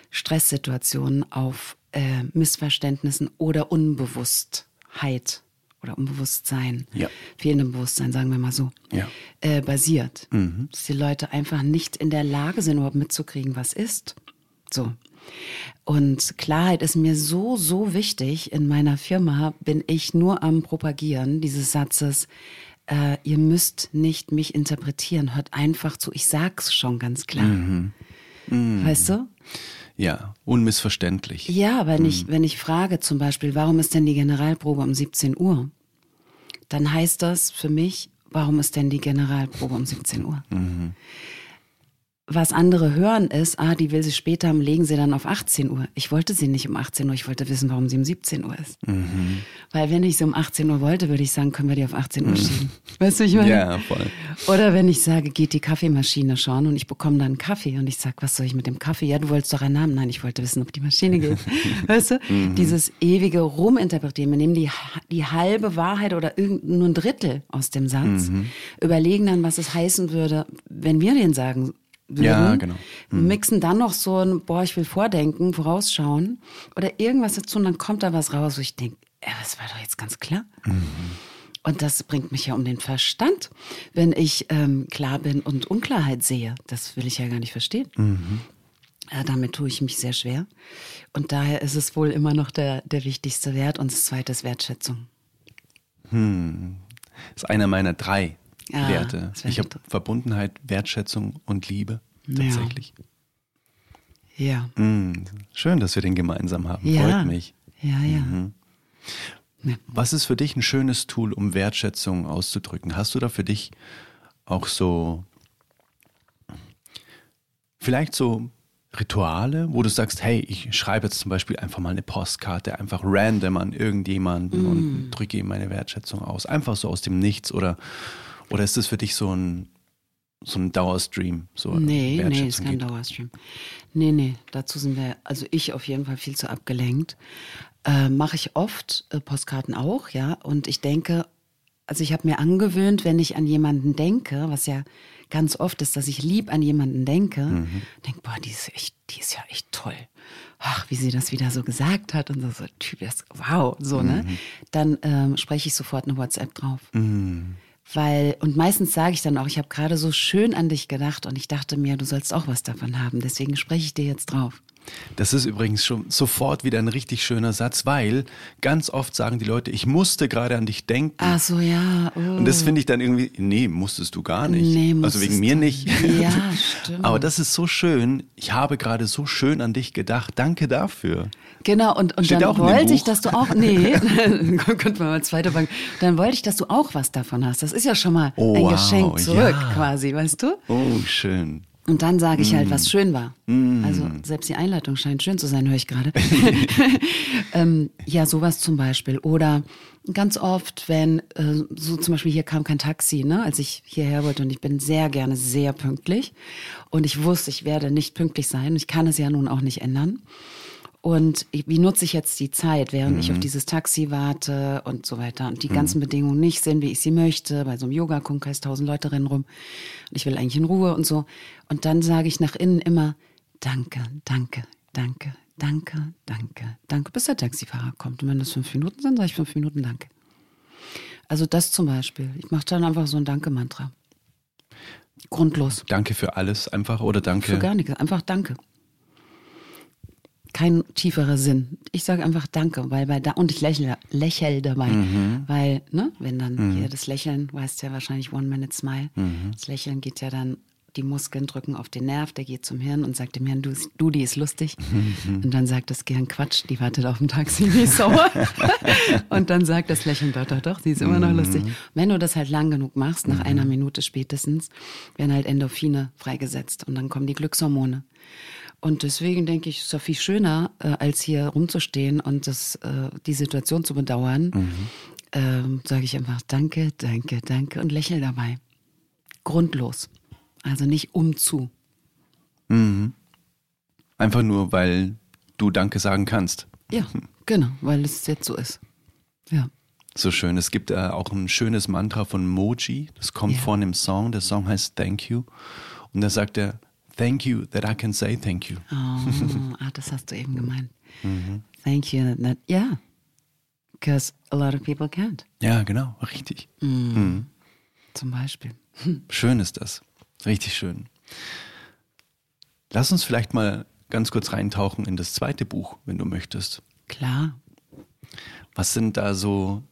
B: Stresssituationen auf äh, Missverständnissen oder Unbewusstheit oder Unbewusstsein, ja. fehlendem Bewusstsein, sagen wir mal so, ja. äh, basiert. Mhm. Dass die Leute einfach nicht in der Lage sind, überhaupt mitzukriegen, was ist. So. Und Klarheit ist mir so, so wichtig. In meiner Firma bin ich nur am Propagieren dieses Satzes, äh, ihr müsst nicht mich interpretieren, hört einfach zu, ich sag's schon ganz klar. Mhm. Mhm. Weißt du?
A: Ja, unmissverständlich.
B: Ja, wenn, mhm. ich, wenn ich frage zum Beispiel, warum ist denn die Generalprobe um 17 Uhr? Dann heißt das für mich, warum ist denn die Generalprobe um 17 Uhr? Mhm. Was andere hören ist, ah, die will sie später haben, legen sie dann auf 18 Uhr. Ich wollte sie nicht um 18 Uhr, ich wollte wissen, warum sie um 17 Uhr ist. Mhm. Weil wenn ich sie um 18 Uhr wollte, würde ich sagen, können wir die auf 18 Uhr mhm. schieben. Weißt du, ich meine?
A: Ja, voll.
B: Oder wenn ich sage, geht die Kaffeemaschine schon und ich bekomme dann Kaffee und ich sage, was soll ich mit dem Kaffee? Ja, du wolltest doch einen Namen. Nein, ich wollte wissen, ob die Maschine geht. weißt du? Mhm. Dieses ewige Ruminterpretieren. Wir nehmen die, die halbe Wahrheit oder nur ein Drittel aus dem Satz, mhm. überlegen dann, was es heißen würde, wenn wir den sagen würden, ja, genau. Mhm. mixen dann noch so ein, boah, ich will vordenken, vorausschauen oder irgendwas dazu und dann kommt da was raus, wo ich denke, ja, das war doch jetzt ganz klar. Mhm. Und das bringt mich ja um den Verstand, wenn ich ähm, klar bin und Unklarheit sehe. Das will ich ja gar nicht verstehen. Mhm. Ja, damit tue ich mich sehr schwer. Und daher ist es wohl immer noch der, der wichtigste Wert. Und das zweite ist Wertschätzung.
A: Hm. Das ist einer meiner drei ah, Werte. Ich habe Verbundenheit, Wertschätzung und Liebe tatsächlich.
B: Ja.
A: ja. Mm, schön, dass wir den gemeinsam haben. Ja. Freut mich.
B: Ja, ja. Mhm.
A: Was ist für dich ein schönes Tool, um Wertschätzung auszudrücken? Hast du da für dich auch so vielleicht so Rituale, wo du sagst, hey, ich schreibe jetzt zum Beispiel einfach mal eine Postkarte, einfach random an irgendjemanden mm. und drücke ihm meine Wertschätzung aus. Einfach so aus dem Nichts oder oder ist das für dich so ein, so ein Dauerstream? So
B: nee, nee, ist kein? Dauerstream. Nee, nee, dazu sind wir, also ich auf jeden Fall viel zu abgelenkt. Äh, Mache ich oft, äh, Postkarten auch, ja. Und ich denke, also ich habe mir angewöhnt, wenn ich an jemanden denke, was ja ganz oft ist, dass ich lieb an jemanden denke, mhm. denke, boah, die ist echt, die ist ja echt toll. Ach, wie sie das wieder so gesagt hat und so, so Typ, das, wow, so, ne? mhm. ne? Dann ähm, spreche ich sofort eine WhatsApp drauf. Mhm. Weil, und meistens sage ich dann auch, ich habe gerade so schön an dich gedacht und ich dachte mir, du sollst auch was davon haben. Deswegen spreche ich dir jetzt drauf.
A: Das ist übrigens schon sofort wieder ein richtig schöner Satz, weil ganz oft sagen die Leute, ich musste gerade an dich denken.
B: Ach so, ja. Oh.
A: Und das finde ich dann irgendwie, nee, musstest du gar nicht. Nee, also wegen mir nicht.
B: Ja, stimmt.
A: Aber das ist so schön. Ich habe gerade so schön an dich gedacht. Danke dafür.
B: Genau, und, und Steht dann wollte ich, dass du auch, nee, könnte man mal zweite Bank, dann wollte ich, dass du auch was davon hast. Das ist ja schon mal oh, ein wow, Geschenk zurück, ja. quasi, weißt du?
A: Oh, schön.
B: Und dann sage ich halt, was mm. schön war. Mm. Also selbst die Einleitung scheint schön zu sein, höre ich gerade. ähm, ja, sowas zum Beispiel. Oder ganz oft, wenn, äh, so zum Beispiel hier kam kein Taxi, ne, als ich hierher wollte und ich bin sehr gerne sehr pünktlich. Und ich wusste, ich werde nicht pünktlich sein. Ich kann es ja nun auch nicht ändern. Und wie nutze ich jetzt die Zeit, während mhm. ich auf mhm. dieses Taxi warte und so weiter und die mhm. ganzen Bedingungen nicht sind, wie ich sie möchte. Bei so einem Yoga-Kongress tausend Leute rennen rum und ich will eigentlich in Ruhe und so. Und dann sage ich nach innen immer Danke, danke, danke, danke, danke, danke, bis der Taxifahrer kommt. Und wenn das fünf Minuten sind, sage ich fünf Minuten Danke. Also das zum Beispiel. Ich mache dann einfach so ein Danke-Mantra. Grundlos.
A: Danke für alles einfach oder danke?
B: Für gar nichts, einfach Danke kein tieferer Sinn. Ich sage einfach Danke, weil bei da und ich lächle, lächel dabei, mhm. weil ne, wenn dann mhm. hier das Lächeln, weißt ja wahrscheinlich One Minute Smile, mhm. das Lächeln geht ja dann die Muskeln drücken auf den Nerv, der geht zum Hirn und sagt dem Hirn, du, du die ist lustig. Mhm. Und dann sagt das Gehirn, Quatsch, die wartet auf dem Taxi, wie sauer. und dann sagt das Lächeln, doch, doch, doch, sie ist immer noch mhm. lustig. Wenn du das halt lang genug machst, nach einer mhm. Minute spätestens, werden halt Endorphine freigesetzt und dann kommen die Glückshormone. Und deswegen denke ich, es ist doch viel schöner, äh, als hier rumzustehen und das, äh, die Situation zu bedauern. Mhm. ähm, sage ich einfach Danke, danke, danke und lächle dabei. Grundlos. Also nicht umzu.
A: Einfach nur, weil du Danke sagen kannst.
B: Ja, genau, weil es jetzt so ist. Ja.
A: So schön. Es gibt äh, auch ein schönes Mantra von Moji. Das kommt
B: Ja.
A: vor einem Song. Der Song heißt Thank You. Und da sagt er, Thank you that I can say thank you.
B: Oh, ah, das hast du eben gemeint. Thank you. That, yeah. Because a lot of people can't.
A: Ja, genau. Richtig.
B: Zum Beispiel.
A: Schön ist das. Richtig schön. Lass uns vielleicht mal ganz kurz reintauchen in das zweite Buch, wenn du möchtest.
B: Klar.
A: Was sind da so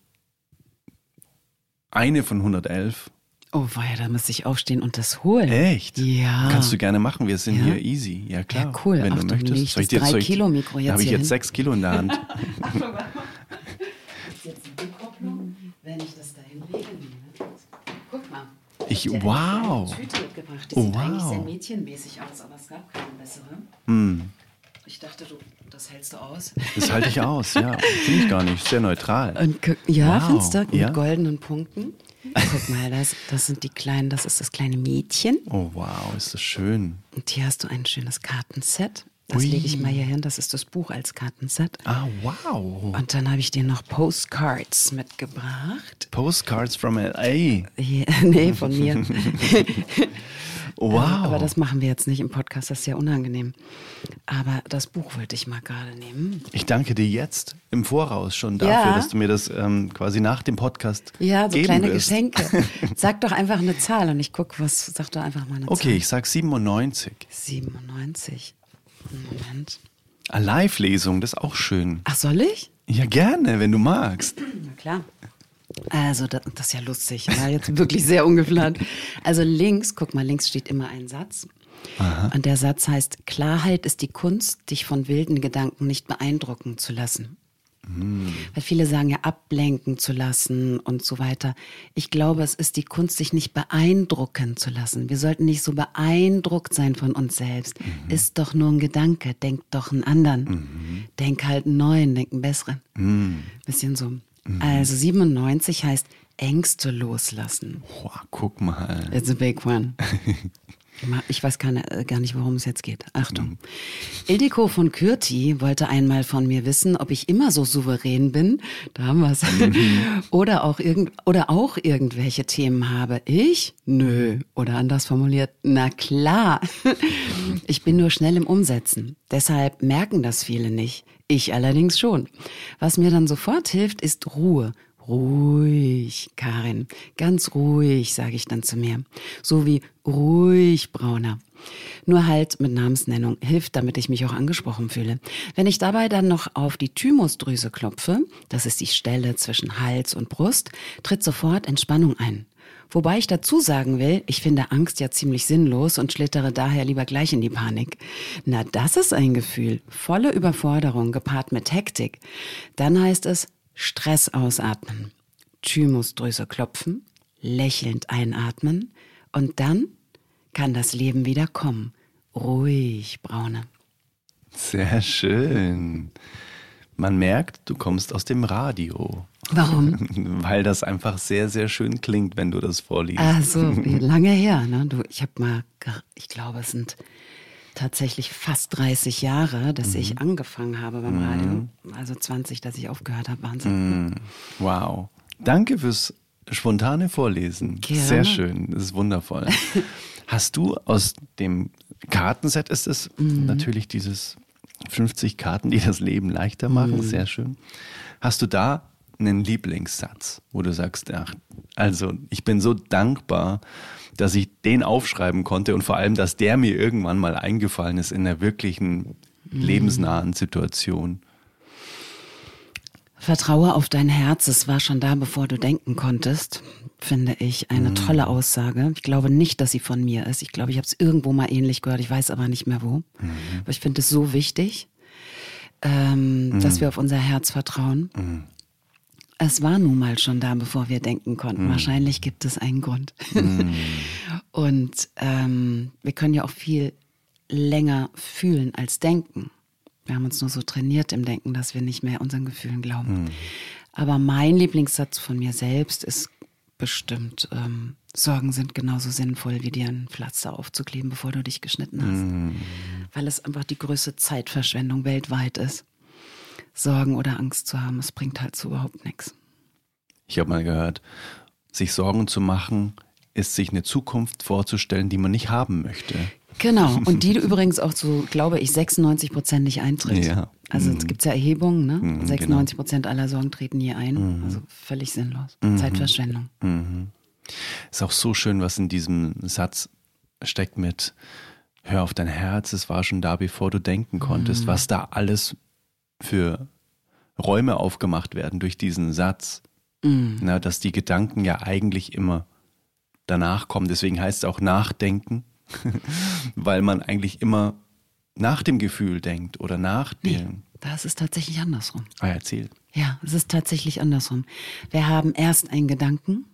A: eine von 111?
B: Oh, weia, da muss ich aufstehen und das holen.
A: Echt?
B: Ja.
A: Kannst du gerne machen. Wir sind
B: Ja.
A: hier easy. Ja, klar.
B: Ja, cool.
A: Wenn
B: Ach,
A: du
B: du
A: möchtest.
B: legst das drei
A: soll ich-
B: Kilo Mikro
A: Da
B: jetzt
A: habe ich jetzt
B: hin.
A: sechs Kilo in der Hand.
B: Jetzt eine Rückkopplung, wenn ich das dahin lege. Guck mal.
A: Ich,
B: dir eine
A: wow.
B: kleine Tüte mitgebracht. Die
A: Oh,
B: sieht eigentlich
A: wow.
B: sehr mädchenmäßig aus, aber es gab keine bessere.
A: Hm,
B: Ich dachte, du, das hältst du aus.
A: das halte ich aus, ja. Finde ich gar nicht. Sehr neutral.
B: Und ja,
A: Wow,
B: findest du? Mit
A: ja.
B: goldenen Punkten. Guck mal, das, das sind die kleinen, das ist das kleine Mädchen.
A: Oh, wow, ist das schön.
B: Und hier hast du ein schönes Kartenset. Das
A: Ui.
B: lege ich mal hier hin. Das ist das Buch als Kartenset.
A: Ah, wow.
B: Und dann habe ich dir noch Postcards mitgebracht.
A: Postcards from L.A.
B: Nee, von mir.
A: Wow.
B: Aber das machen wir jetzt nicht im Podcast, das ist ja unangenehm. Aber das Buch wollte ich mal gerade nehmen.
A: ich danke dir jetzt im Voraus schon dafür,
B: Ja.
A: dass du mir das ähm, quasi nach dem Podcast
B: Ja, so kleine
A: wirst.
B: Geschenke. Sag doch einfach eine Zahl und ich gucke, was, sag doch einfach mal eine
A: Okay,
B: Zahl.
A: ich sag 97.
B: 97. Moment.
A: Live-Lesung, das ist auch schön.
B: Ach, soll ich?
A: Ja, gerne, wenn du magst.
B: Na klar. Also, das, das ist ja lustig. War jetzt wirklich sehr ungeplant. Also links, guck mal, links steht immer ein Satz. Und der Satz heißt, Klarheit ist die Kunst, dich von wilden Gedanken nicht beeindrucken zu lassen. Weil viele sagen ja, ablenken zu lassen und so weiter. Ich glaube, es ist die Kunst, sich nicht beeindrucken zu lassen. Wir sollten nicht so beeindruckt sein von uns selbst. Ist doch nur ein Gedanke, denk doch einen anderen. Denk halt einen neuen, denk einen besseren. Bisschen so. Also 97 heißt Ängste loslassen.
A: Boah, guck mal.
B: It's a big one. Ich weiß gar nicht, äh, gar nicht, worum es jetzt geht. Achtung. Ildiko von Kürti wollte einmal von mir wissen, ob ich immer so souverän bin. Da haben wir es. Oder auch irgend, oder auch irgendwelche Themen habe. Ich? Nö. Oder anders formuliert, na klar. Ich bin nur schnell im Umsetzen. Deshalb merken das viele nicht. Ich allerdings schon. Was mir dann sofort hilft, ist Ruhe. Ruhig, Karin, ganz ruhig, sage ich dann zu mir. So wie ruhig, Brauner. Nur halt mit Namensnennung hilft, damit ich mich auch angesprochen fühle. Wenn ich dabei dann noch auf die Thymusdrüse klopfe, das ist die Stelle zwischen Hals und Brust, tritt sofort Entspannung ein. Wobei ich dazu sagen will, ich finde Angst ja ziemlich sinnlos und schlittere daher lieber gleich in die Panik. Na, das ist ein Gefühl. Volle Überforderung gepaart mit Hektik. Dann heißt es Stress ausatmen, Thymusdrüse klopfen, lächelnd einatmen und dann kann das Leben wieder kommen. Ruhig, Braune.
A: Sehr schön. Man merkt, du kommst aus dem Radio.
B: Warum?
A: Weil das einfach sehr, sehr schön klingt, wenn du das vorliest.
B: Also, lange her, ne? Du, ich habe mal, ich glaube, es sind tatsächlich fast 30 Jahre, dass
A: Mhm.
B: ich angefangen habe beim Radio. Also 20, dass ich aufgehört habe. Wahnsinn.
A: Mhm. Wow. Danke fürs spontane Vorlesen.
B: Gerne.
A: Sehr schön. Das ist wundervoll. Hast du aus dem Kartenset ist es
B: Mhm.
A: natürlich dieses 50 Karten, die das Leben leichter machen.
B: Mhm.
A: Sehr schön. Hast du da einen Lieblingssatz, wo du sagst, ach, also ich bin so dankbar, dass ich den aufschreiben konnte und vor allem, dass der mir irgendwann mal eingefallen ist in einer wirklichen
B: Mhm.
A: lebensnahen Situation.
B: Vertraue auf dein Herz, es war schon da, bevor du denken konntest, finde ich eine
A: Mhm.
B: tolle Aussage. Ich glaube nicht, dass sie von mir ist. Ich glaube, ich habe es irgendwo mal ähnlich gehört, ich weiß aber nicht mehr wo.
A: Mhm.
B: Aber ich finde es so wichtig, ähm, dass wir auf unser Herz vertrauen.
A: Mhm.
B: Es war nun mal schon da, bevor wir denken konnten. Wahrscheinlich gibt es einen Grund. Und ähm, wir können ja auch viel länger fühlen als denken. Wir haben uns nur so trainiert im Denken, dass wir nicht mehr unseren Gefühlen glauben. Aber mein Lieblingssatz von mir selbst ist bestimmt, ähm, Sorgen sind genauso sinnvoll, wie dir ein Pflaster aufzukleben, bevor du dich geschnitten hast.
A: Mhm.
B: Weil es einfach die größte Zeitverschwendung weltweit ist. Sorgen oder Angst zu haben, es bringt halt so überhaupt nichts.
A: Ich habe mal gehört, sich Sorgen zu machen, ist sich eine Zukunft vorzustellen, die man nicht haben möchte.
B: Genau, und die übrigens auch zu, glaube ich, 96 Prozent nicht eintritt.
A: Ja.
B: Also
A: Mhm.
B: es gibt ja Erhebungen, ne?
A: Mhm,
B: 96 Prozent aller Sorgen treten nie ein. Also völlig sinnlos. Zeitverschwendung.
A: Ist auch so schön, was in diesem Satz steckt mit Hör auf dein Herz, es war schon da, bevor du denken konntest, was da alles für Räume aufgemacht werden durch diesen Satz. Na, dass die Gedanken ja eigentlich immer danach kommen. Deswegen heißt es auch Nachdenken, weil man eigentlich immer nach dem Gefühl denkt oder nach
B: Nee,
A: dem.
B: da ist es tatsächlich andersrum.
A: Ah, erzähl.
B: Ja, es ist tatsächlich andersrum. Wir haben erst einen Gedanken,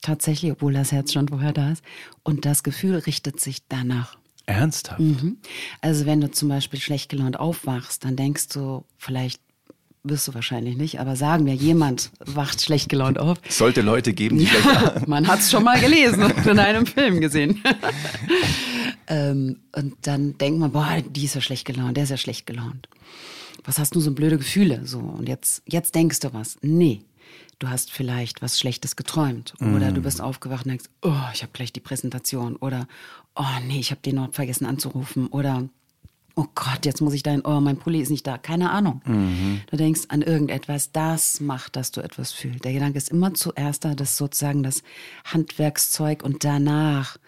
B: tatsächlich, obwohl das Herz schon vorher da ist, und das Gefühl richtet sich danach.
A: Ernsthaft?
B: Mhm. Also wenn du zum Beispiel schlecht gelaunt aufwachst, dann denkst du, vielleicht wirst du wahrscheinlich nicht, aber sagen wir, jemand wacht schlecht gelaunt auf.
A: Es sollte Leute geben, die vielleicht
B: Man hat es schon mal gelesen und in einem Film gesehen. ähm, und dann denkt man, boah, die ist ja schlecht gelaunt, der ist ja schlecht gelaunt. Was hast du so blöde Gefühle? So, und jetzt, jetzt denkst du was. Nee. Du hast vielleicht was Schlechtes geträumt. Oder du bist aufgewacht und denkst, oh, ich habe gleich die Präsentation. Oder, oh nee, ich habe den noch vergessen anzurufen. Oder, oh Gott, jetzt muss ich dahin, oh, mein Pulli ist nicht da. Keine Ahnung. Du denkst an irgendetwas, das macht, dass du etwas fühlst. Der Gedanke ist immer zuerst da, das sozusagen das Handwerkszeug und danach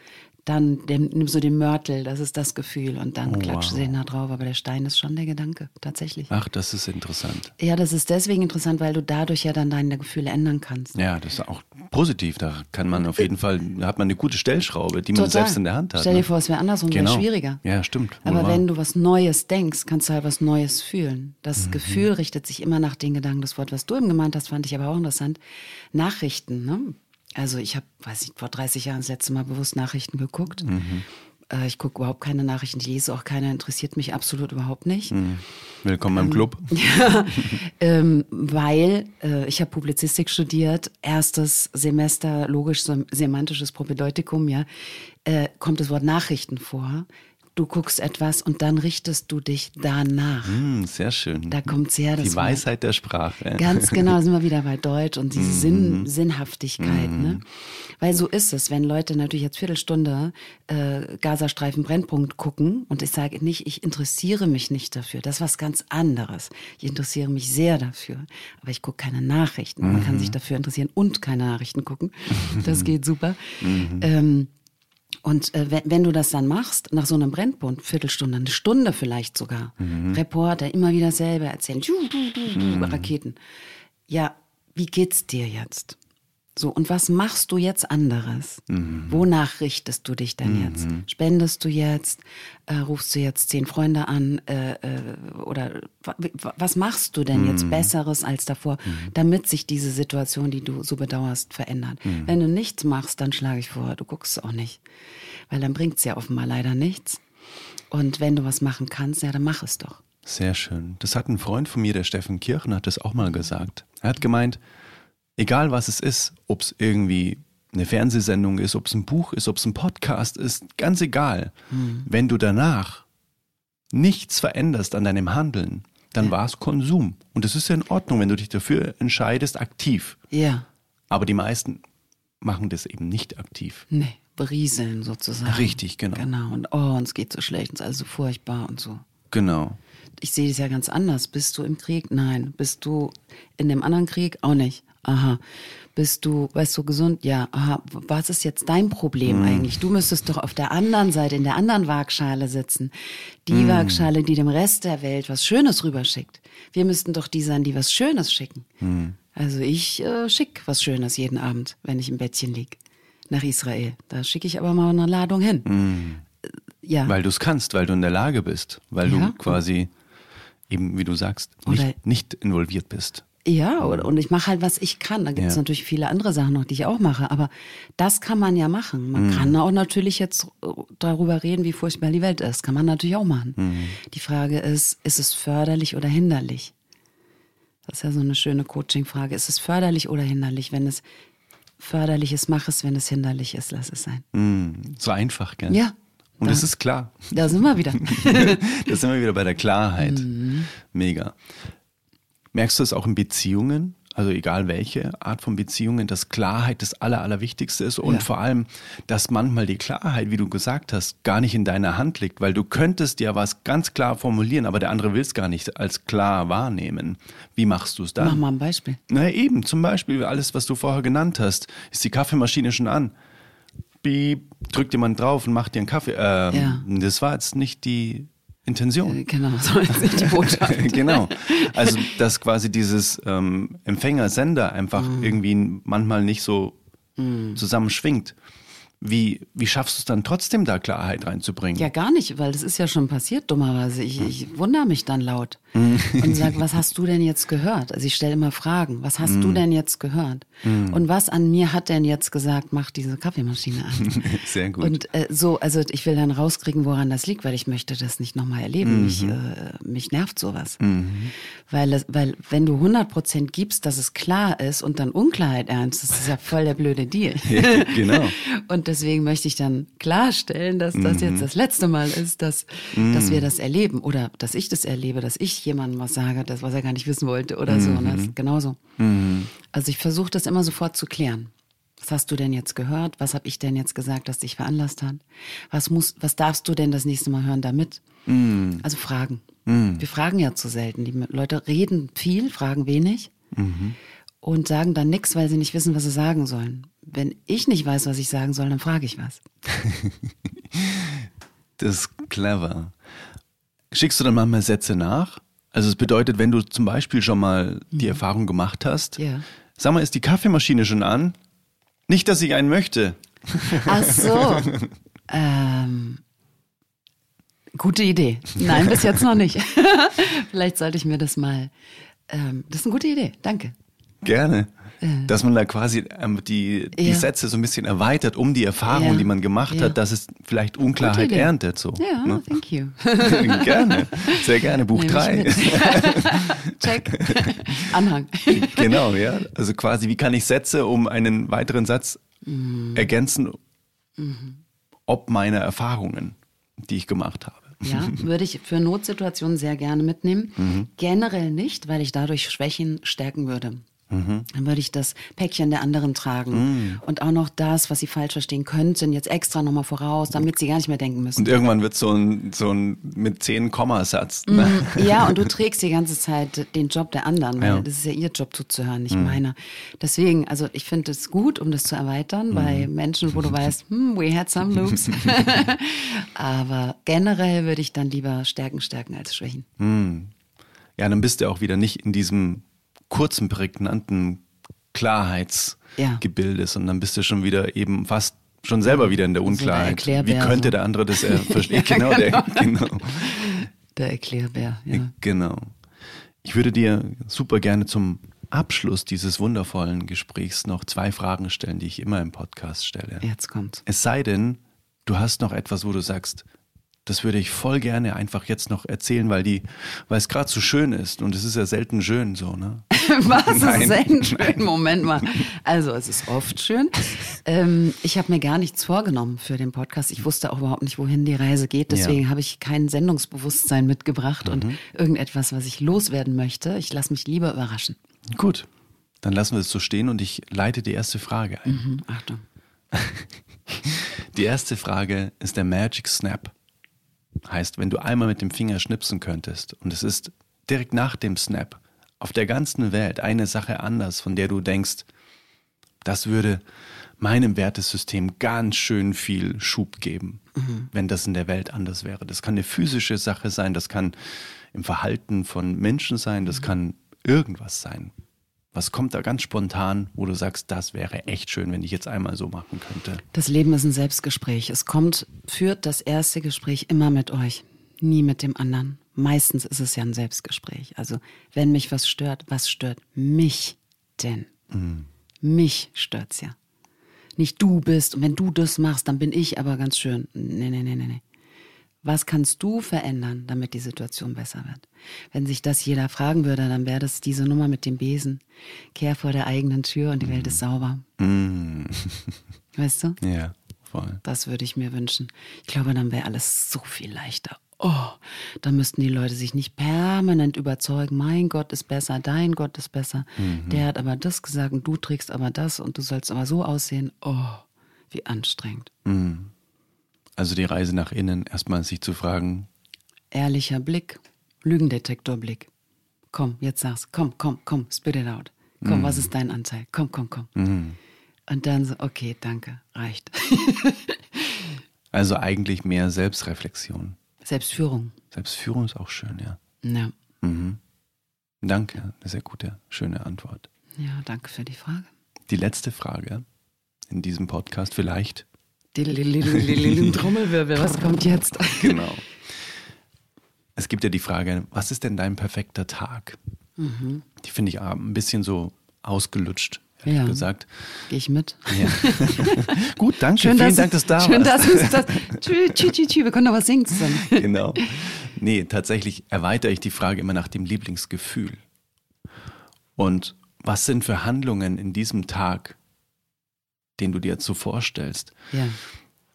B: dann den, nimmst du den Mörtel, das ist das Gefühl und dann
A: Oh,
B: klatschst du
A: wow.
B: den da drauf. Aber der Stein ist schon der Gedanke, tatsächlich.
A: Ach, das ist interessant.
B: Ja, das ist deswegen interessant, weil du dadurch ja dann deine Gefühle ändern kannst.
A: Ja, das ist auch positiv. Da kann man auf jeden Fall, da hat man eine gute Stellschraube, die man
B: Total.
A: selbst in der Hand hat.
B: Stell dir
A: ne?
B: vor, es wäre andersrum,
A: Genau.
B: wäre schwieriger.
A: Ja, stimmt.
B: Aber wenn du was Neues denkst, kannst du halt was Neues fühlen. Das
A: Mhm.
B: Gefühl richtet sich immer nach den Gedanken. Das Wort, was du eben gemeint hast, fand ich aber auch interessant. Nachrichten, ne? Also ich habe, weiß ich, vor 30 Jahren das letzte Mal bewusst Nachrichten geguckt.
A: Mhm.
B: Äh, ich gucke überhaupt keine Nachrichten, ich lese auch keine, interessiert mich absolut überhaupt nicht.
A: Mhm. Willkommen im Club.
B: ähm, weil äh, ich habe Publizistik studiert, erstes Semester logisch-semantisches Propedeutikum, ja, äh, kommt das Wort Nachrichten vor. Du guckst etwas und dann richtest du dich danach.
A: Hm, sehr schön.
B: Da kommt's her, das
A: Die. Weisheit der Sprache.
B: Ganz genau, sind wir wieder bei Deutsch und diese
A: Mhm.
B: Sinn, Sinnhaftigkeit. Ne? Weil so ist es, wenn Leute natürlich jetzt Viertelstunde äh, Gazastreifen Brennpunkt gucken und ich sage nicht, ich interessiere mich nicht dafür, das ist was ganz anderes. Ich interessiere mich sehr dafür, aber ich gucke keine Nachrichten. Man kann
A: Mhm.
B: sich dafür interessieren und keine Nachrichten gucken. Das geht super.
A: Mhm.
B: Ähm, und äh, wenn, wenn du das dann machst, nach so einem Brennpunkt, Viertelstunde, eine Stunde vielleicht sogar, Reporter immer wieder selber erzählen, du, Raketen. Ja, wie geht's dir jetzt? So, und was machst du jetzt anderes? Wonach richtest du dich denn jetzt? Spendest du jetzt? Äh, rufst du jetzt zehn Freunde an? Äh, äh, oder wa- wa- was machst du denn jetzt Besseres als davor, damit sich diese Situation, die du so bedauerst, verändert? Wenn du nichts machst, dann schlage ich vor, du guckst auch nicht. Weil dann bringt's ja offenbar leider nichts. Und wenn du was machen kannst, ja, dann mach es doch.
A: Sehr schön. Das hat ein Freund von mir, der Steffen Kirchen, hat das auch mal gesagt. Er hat gemeint, egal was es ist, ob es irgendwie eine Fernsehsendung ist, ob es ein Buch ist, ob es ein Podcast ist, ganz egal. Wenn du danach nichts veränderst an deinem Handeln, dann war es Konsum. Und das ist ja in Ordnung, wenn du dich dafür entscheidest, aktiv.
B: Ja,
A: Aber die meisten machen das eben nicht aktiv.
B: nee, berieseln sozusagen.
A: Richtig, genau.
B: Genau, und oh, uns geht so schlecht, uns ist alles so furchtbar und so.
A: Genau.
B: Ich sehe das ja ganz anders. Bist du im Krieg? Nein. Bist du in dem anderen Krieg? Auch nicht. Aha. Bist du, weißt du, gesund? Ja. Aha. Was ist jetzt dein Problem eigentlich? Du müsstest doch auf der anderen Seite, in der anderen Waagschale sitzen. Die Waagschale, die dem Rest der Welt was Schönes rüberschickt. Wir müssten doch die sein, die was Schönes schicken. Also ich äh, schick was Schönes jeden Abend, wenn ich im Bettchen lieg. Nach Israel. Da schicke ich aber mal eine Ladung hin. Äh, Ja.
A: Weil du es kannst, weil du in der Lage bist, weil
B: Ja.
A: du quasi eben, wie du sagst, nicht, nicht involviert bist.
B: Ja, und ich mache halt, was ich kann. Da gibt es
A: Ja.
B: natürlich viele andere Sachen noch, die ich auch mache. Aber das kann man ja machen. Man kann auch natürlich jetzt darüber reden, wie furchtbar die Welt ist. Kann man natürlich auch machen. Die Frage ist, ist es förderlich oder hinderlich? Das ist ja so eine schöne Coaching-Frage. Ist es förderlich oder hinderlich? Wenn es förderlich ist, mach es. Wenn es hinderlich ist, lass es sein.
A: Mm, so einfach, gell?
B: Ja.
A: Und
B: da,
A: es ist klar.
B: Da sind wir wieder.
A: da sind wir wieder bei der Klarheit.
B: Mhm.
A: Mega. Merkst du es auch in Beziehungen? Also egal welche Art von Beziehungen, dass Klarheit das Aller, Allerwichtigste ist und
B: Ja.
A: vor allem, dass manchmal die Klarheit, wie du gesagt hast, gar nicht in deiner Hand liegt, weil du könntest ja was ganz klar formulieren, aber der andere will es gar nicht als klar wahrnehmen. Wie machst du es dann?
B: Mach mal ein Beispiel.
A: Na eben, zum Beispiel alles, was du vorher genannt hast. Ist die Kaffeemaschine schon an? Piep, drückt jemand drauf und macht dir einen Kaffee. Ähm,
B: Ja.
A: Das war jetzt nicht die Intention.
B: Genau, so ist die Botschaft.
A: genau. Also, dass quasi dieses ähm, Empfänger-Sender einfach
B: Mhm.
A: irgendwie manchmal nicht so zusammenschwingt. Wie, wie schaffst du es dann trotzdem, da Klarheit reinzubringen?
B: Ja, gar nicht, weil das ist ja schon passiert, dummerweise. Ich, ich wundere mich dann laut
A: Mhm.
B: und sage, was hast du denn jetzt gehört? Also ich stelle immer Fragen, was hast
A: Mhm.
B: du denn jetzt gehört? Und was an mir hat denn jetzt gesagt, mach diese Kaffeemaschine an?
A: Sehr gut.
B: Und äh, so, also ich will dann rauskriegen, woran das liegt, weil ich möchte das nicht nochmal erleben.
A: Mhm.
B: Mich, äh, mich nervt sowas. Weil, es, weil wenn du 100% gibst, dass es klar ist und dann Unklarheit ernst, das ist ja voll der blöde Deal.
A: genau.
B: Und deswegen möchte ich dann klarstellen, dass das
A: Mhm.
B: jetzt das letzte Mal ist, dass, dass wir das erleben oder dass ich das erlebe, dass ich jemandem was sage, das, was er gar nicht wissen wollte oder so.
A: Mhm.
B: Ne? Das ist genauso. Also ich versuche das immer sofort zu klären. Was hast du denn jetzt gehört? Was habe ich denn jetzt gesagt, das dich veranlasst hat? Was, muss, was darfst du denn das nächste Mal hören damit?
A: Mhm.
B: Also Fragen. Wir fragen ja zu selten. Die Leute reden viel, fragen wenig
A: Mhm.
B: Und sagen dann nichts, weil sie nicht wissen, was sie sagen sollen. Wenn ich nicht weiß, was ich sagen soll, dann frage ich was.
A: Das ist clever. Schickst du dann manchmal Sätze nach? Also es bedeutet, wenn du zum Beispiel schon mal die Erfahrung gemacht hast,
B: Ja.
A: sag mal, ist die Kaffeemaschine schon an? Nicht, dass ich einen möchte.
B: Ach so. ähm, gute Idee. Nein, bis jetzt noch nicht. Vielleicht sollte ich mir das mal. Ähm, das ist eine gute Idee. Danke.
A: Gerne. Dass man da quasi ähm, die, die
B: Ja.
A: Sätze so ein bisschen erweitert um die Erfahrung,
B: Ja.
A: die man gemacht
B: Ja.
A: hat, dass es vielleicht Unklarheit erntet. So,
B: Ja,
A: ne?
B: thank you.
A: gerne. Sehr gerne. Buch
B: Nehm ich
A: 3.
B: mit. Check. Anhang.
A: genau, ja. Also quasi, wie kann ich Sätze um einen weiteren Satz
B: Mhm.
A: ergänzen, ob meiner Erfahrungen, die ich gemacht habe.
B: Ja, würde ich für Notsituationen sehr gerne mitnehmen.
A: Mhm.
B: Generell nicht, weil ich dadurch Schwächen stärken würde.
A: Mhm.
B: Dann würde ich das Päckchen der anderen tragen und auch noch das, was sie falsch verstehen könnten, jetzt extra nochmal voraus, damit sie gar nicht mehr denken müssen.
A: Und irgendwann wird so ein, so ein mit zehn Kommasatz. Ne?
B: Ja, und du trägst die ganze Zeit den Job der anderen, weil
A: Ja. Mhm.
B: das ist ja ihr Job zuzuhören, nicht meiner. Deswegen, also ich finde es gut, um das zu erweitern bei
A: Mhm.
B: Menschen, wo du weißt, hm, we had some loops. Aber generell würde ich dann lieber Stärken stärken als Schwächen.
A: Ja, dann bist du auch wieder nicht in diesem kurzen, prägnanten Klarheitsgebilde, sondern bist du schon wieder eben fast schon selber wieder in der
B: So der
A: Unklarheit. Wie könnte der andere das äh, verstehen? genau, der, genau.
B: Der Erklärbär, ja.
A: Genau. Ich würde dir super gerne zum Abschluss dieses wundervollen Gesprächs noch zwei Fragen stellen, die ich immer im Podcast stelle.
B: Jetzt kommt's.
A: Es sei denn, du hast noch etwas, wo du sagst, das würde ich voll gerne einfach jetzt noch erzählen, weil die, weil es gerade so schön ist und es ist ja selten schön so, ne?
B: Was
A: Nein,
B: ist denn schön?
A: nein.
B: Moment mal. Also, es ist oft schön. Ähm, ich habe mir gar nichts vorgenommen für den Podcast. Ich wusste auch überhaupt nicht, wohin die Reise geht. Deswegen
A: Ja.
B: habe ich kein Sendungsbewusstsein mitgebracht und irgendetwas, was ich loswerden möchte. Ich lasse mich lieber überraschen.
A: Gut, dann lassen wir es so stehen und ich leite die erste Frage ein.
B: Mhm, Achtung.
A: Die erste Frage ist der Magic Snap. Heißt, wenn du einmal mit dem Finger schnipsen könntest und es ist direkt nach dem Snap auf der ganzen Welt eine Sache anders, von der du denkst, das würde meinem Wertesystem ganz schön viel Schub geben, wenn das in der Welt anders wäre. Das kann eine physische Sache sein, das kann im Verhalten von Menschen sein, das kann irgendwas sein. Was kommt da ganz spontan, wo du sagst, das wäre echt schön, wenn ich jetzt einmal so machen könnte?
B: Das Leben ist ein Selbstgespräch. Es kommt, führt das erste Gespräch immer mit euch, nie mit dem anderen. Meistens ist es ja ein Selbstgespräch. Also, wenn mich was stört, was stört mich denn? Mich stört's ja. Nicht du bist und wenn du das machst, dann bin ich aber ganz schön. Nee, nee, nee, nee, nee. Was kannst du verändern, damit die Situation besser wird? Wenn sich das jeder fragen würde, dann wäre das diese Nummer mit dem Besen. Kehr vor der eigenen Tür und die Welt ist sauber.
A: Mm.
B: Weißt du?
A: Ja, voll.
B: Das würde ich mir wünschen. Ich glaube, dann wäre alles so viel leichter. Oh, dann müssten die Leute sich nicht permanent überzeugen, mein Gott ist besser, dein Gott ist besser. Der hat aber das gesagt und du trägst aber das und du sollst aber so aussehen. Oh, wie anstrengend.
A: Also die Reise nach innen, erstmal sich zu fragen,
B: Ehrlicher Blick, Lügendetektorblick. Komm, jetzt sag's. Komm, komm, komm, spit it out. Komm, was ist dein Anteil? Komm, komm, komm. Und dann so, okay, danke, reicht.
A: also eigentlich mehr Selbstreflexion.
B: Selbstführung.
A: Selbstführung ist auch schön, ja.
B: Ja.
A: Danke, eine sehr gute, schöne Antwort.
B: Ja, danke für die Frage.
A: Die letzte Frage in diesem Podcast vielleicht.
B: Trommelwirbel, was kommt jetzt?
A: Genau. Es gibt ja die Frage, was ist denn dein perfekter Tag? Die finde ich ein bisschen so ausgelutscht,
B: Ja.
A: gesagt.
B: Gehe ich mit.
A: Ja. Gut, danke. Vielen Dank, dass du da
B: Schön,
A: warst.
B: dass du das. Tschü, tschü, tschü. Wir können doch was singen
A: genau. Nee, tatsächlich erweitere ich die Frage immer nach dem Lieblingsgefühl. Und was sind für Handlungen in diesem Tag, den du dir jetzt so vorstellst,
B: Ja.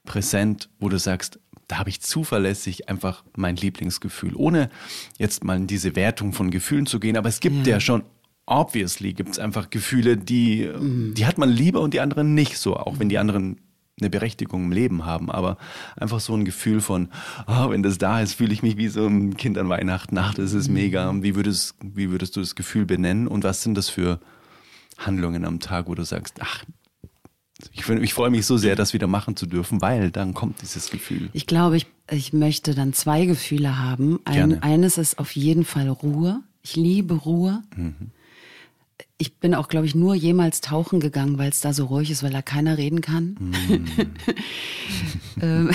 A: präsent, wo du sagst, da habe ich zuverlässig einfach mein Lieblingsgefühl, ohne jetzt mal in diese Wertung von Gefühlen zu gehen, aber es gibt ja,
B: Ja.
A: schon, obviously gibt es einfach Gefühle, die, die hat man lieber und die anderen nicht so, auch wenn die anderen eine Berechtigung im Leben haben, aber einfach so ein Gefühl von, ah, wenn das da ist, fühle ich mich wie so ein Kind an Weihnachten, ach, das ist mega. Wie würdest, wie würdest du das Gefühl benennen? Und was sind das für Handlungen am Tag, wo du sagst, ach, ich, ich freue mich so sehr, das wieder machen zu dürfen, weil dann kommt dieses Gefühl.
B: Ich glaube, ich, ich möchte dann zwei Gefühle haben. Ein, eines ist auf jeden Fall Ruhe. Ich liebe Ruhe. Ich bin auch, glaube ich, nur jemals tauchen gegangen, weil es da so ruhig ist, weil da keiner reden kann. Ähm,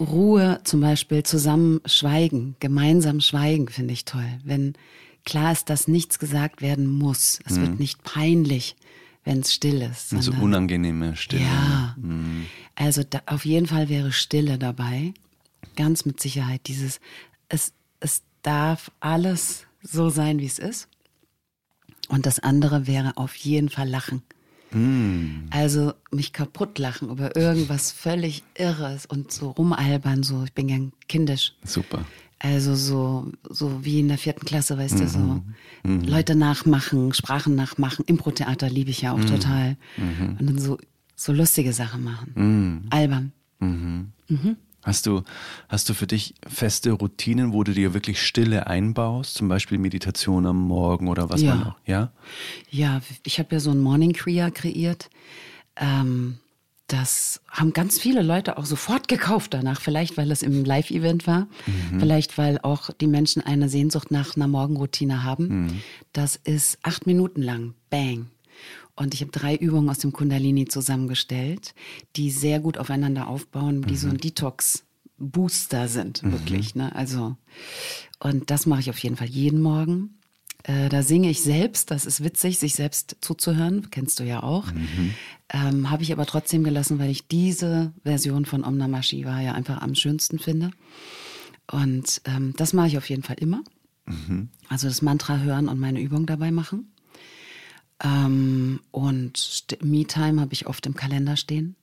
B: Ruhe zum Beispiel, zusammen schweigen, gemeinsam schweigen, finde ich toll. Wenn klar ist, dass nichts gesagt werden muss. Es wird nicht peinlich, wenn es still ist.
A: so
B: sondern-
A: unangenehme Stille.
B: ja. Also da, auf jeden Fall wäre Stille dabei. Ganz mit Sicherheit. Dieses, es, es darf alles so sein, wie es ist. Und das andere wäre auf jeden Fall Lachen. Also mich kaputt lachen über irgendwas völlig Irres und so rumalbern, so, ich bin gern kindisch.
A: Super.
B: Also so, so wie in der vierten Klasse, weißt du, so Leute nachmachen, Sprachen nachmachen, Impro-Theater liebe ich ja auch total. Und dann so, so lustige Sachen machen. Albern.
A: Hast du, hast du für dich feste Routinen, wo du dir wirklich Stille einbaust? Zum Beispiel Meditation am Morgen oder was
B: Ja.
A: man auch, ja?
B: Ja, ich habe ja so ein Morning Kriya kreiert. Ähm, das haben ganz viele Leute auch sofort gekauft danach. Vielleicht, weil es im Live-Event war. Vielleicht, weil auch die Menschen eine Sehnsucht nach einer Morgenroutine haben. Das ist acht Minuten lang. Bang. Und ich habe drei Übungen aus dem Kundalini zusammengestellt, die sehr gut aufeinander aufbauen, die so ein Detox-Booster sind, wirklich. Ne? Also, und das mache ich auf jeden Fall jeden Morgen. Äh, da singe ich selbst, das ist witzig, sich selbst zuzuhören, kennst du ja auch. Ähm, Habe ich aber trotzdem gelassen, weil ich diese Version von Om Namah Shivaya einfach am schönsten finde. Und ähm, das mache ich auf jeden Fall immer. Also das Mantra hören und meine Übung dabei machen. Ähm, und Me-Time habe ich oft im Kalender stehen.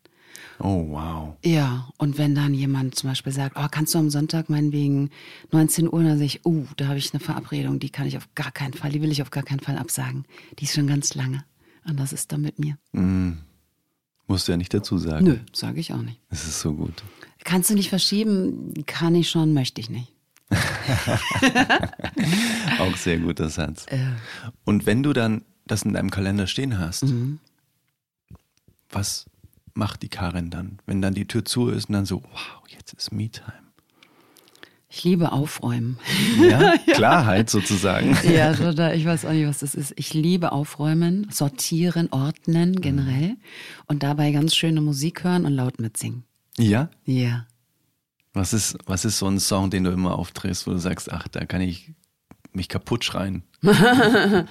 A: Oh, wow.
B: Ja, und wenn dann jemand zum Beispiel sagt, oh, kannst du am Sonntag meinetwegen 19 Uhr, dann sage ich, uh, da habe ich eine Verabredung, die kann ich auf gar keinen Fall, die will ich auf gar keinen Fall absagen. Die ist schon ganz lange. Und das ist dann mit mir.
A: Musst du ja nicht dazu sagen.
B: Nö, sage ich auch nicht.
A: Es ist so gut.
B: Kannst du nicht verschieben? Kann ich schon, möchte ich nicht.
A: Auch sehr guter Satz. Und wenn du dann das in deinem Kalender stehen hast,
B: Mhm.
A: was macht die Karin dann? Wenn dann die Tür zu ist und dann so, wow, jetzt ist Me-Time.
B: Ich liebe Aufräumen.
A: Ja, Klarheit sozusagen.
B: Ja, total. Ich weiß auch nicht, was das ist. Ich liebe Aufräumen, sortieren, ordnen generell und dabei ganz schöne Musik hören und laut mitsingen.
A: Ja?
B: Ja.
A: Was ist, was ist so ein Song, den du immer aufdrehst, wo du sagst, ach, da kann ich mich kaputt schreien?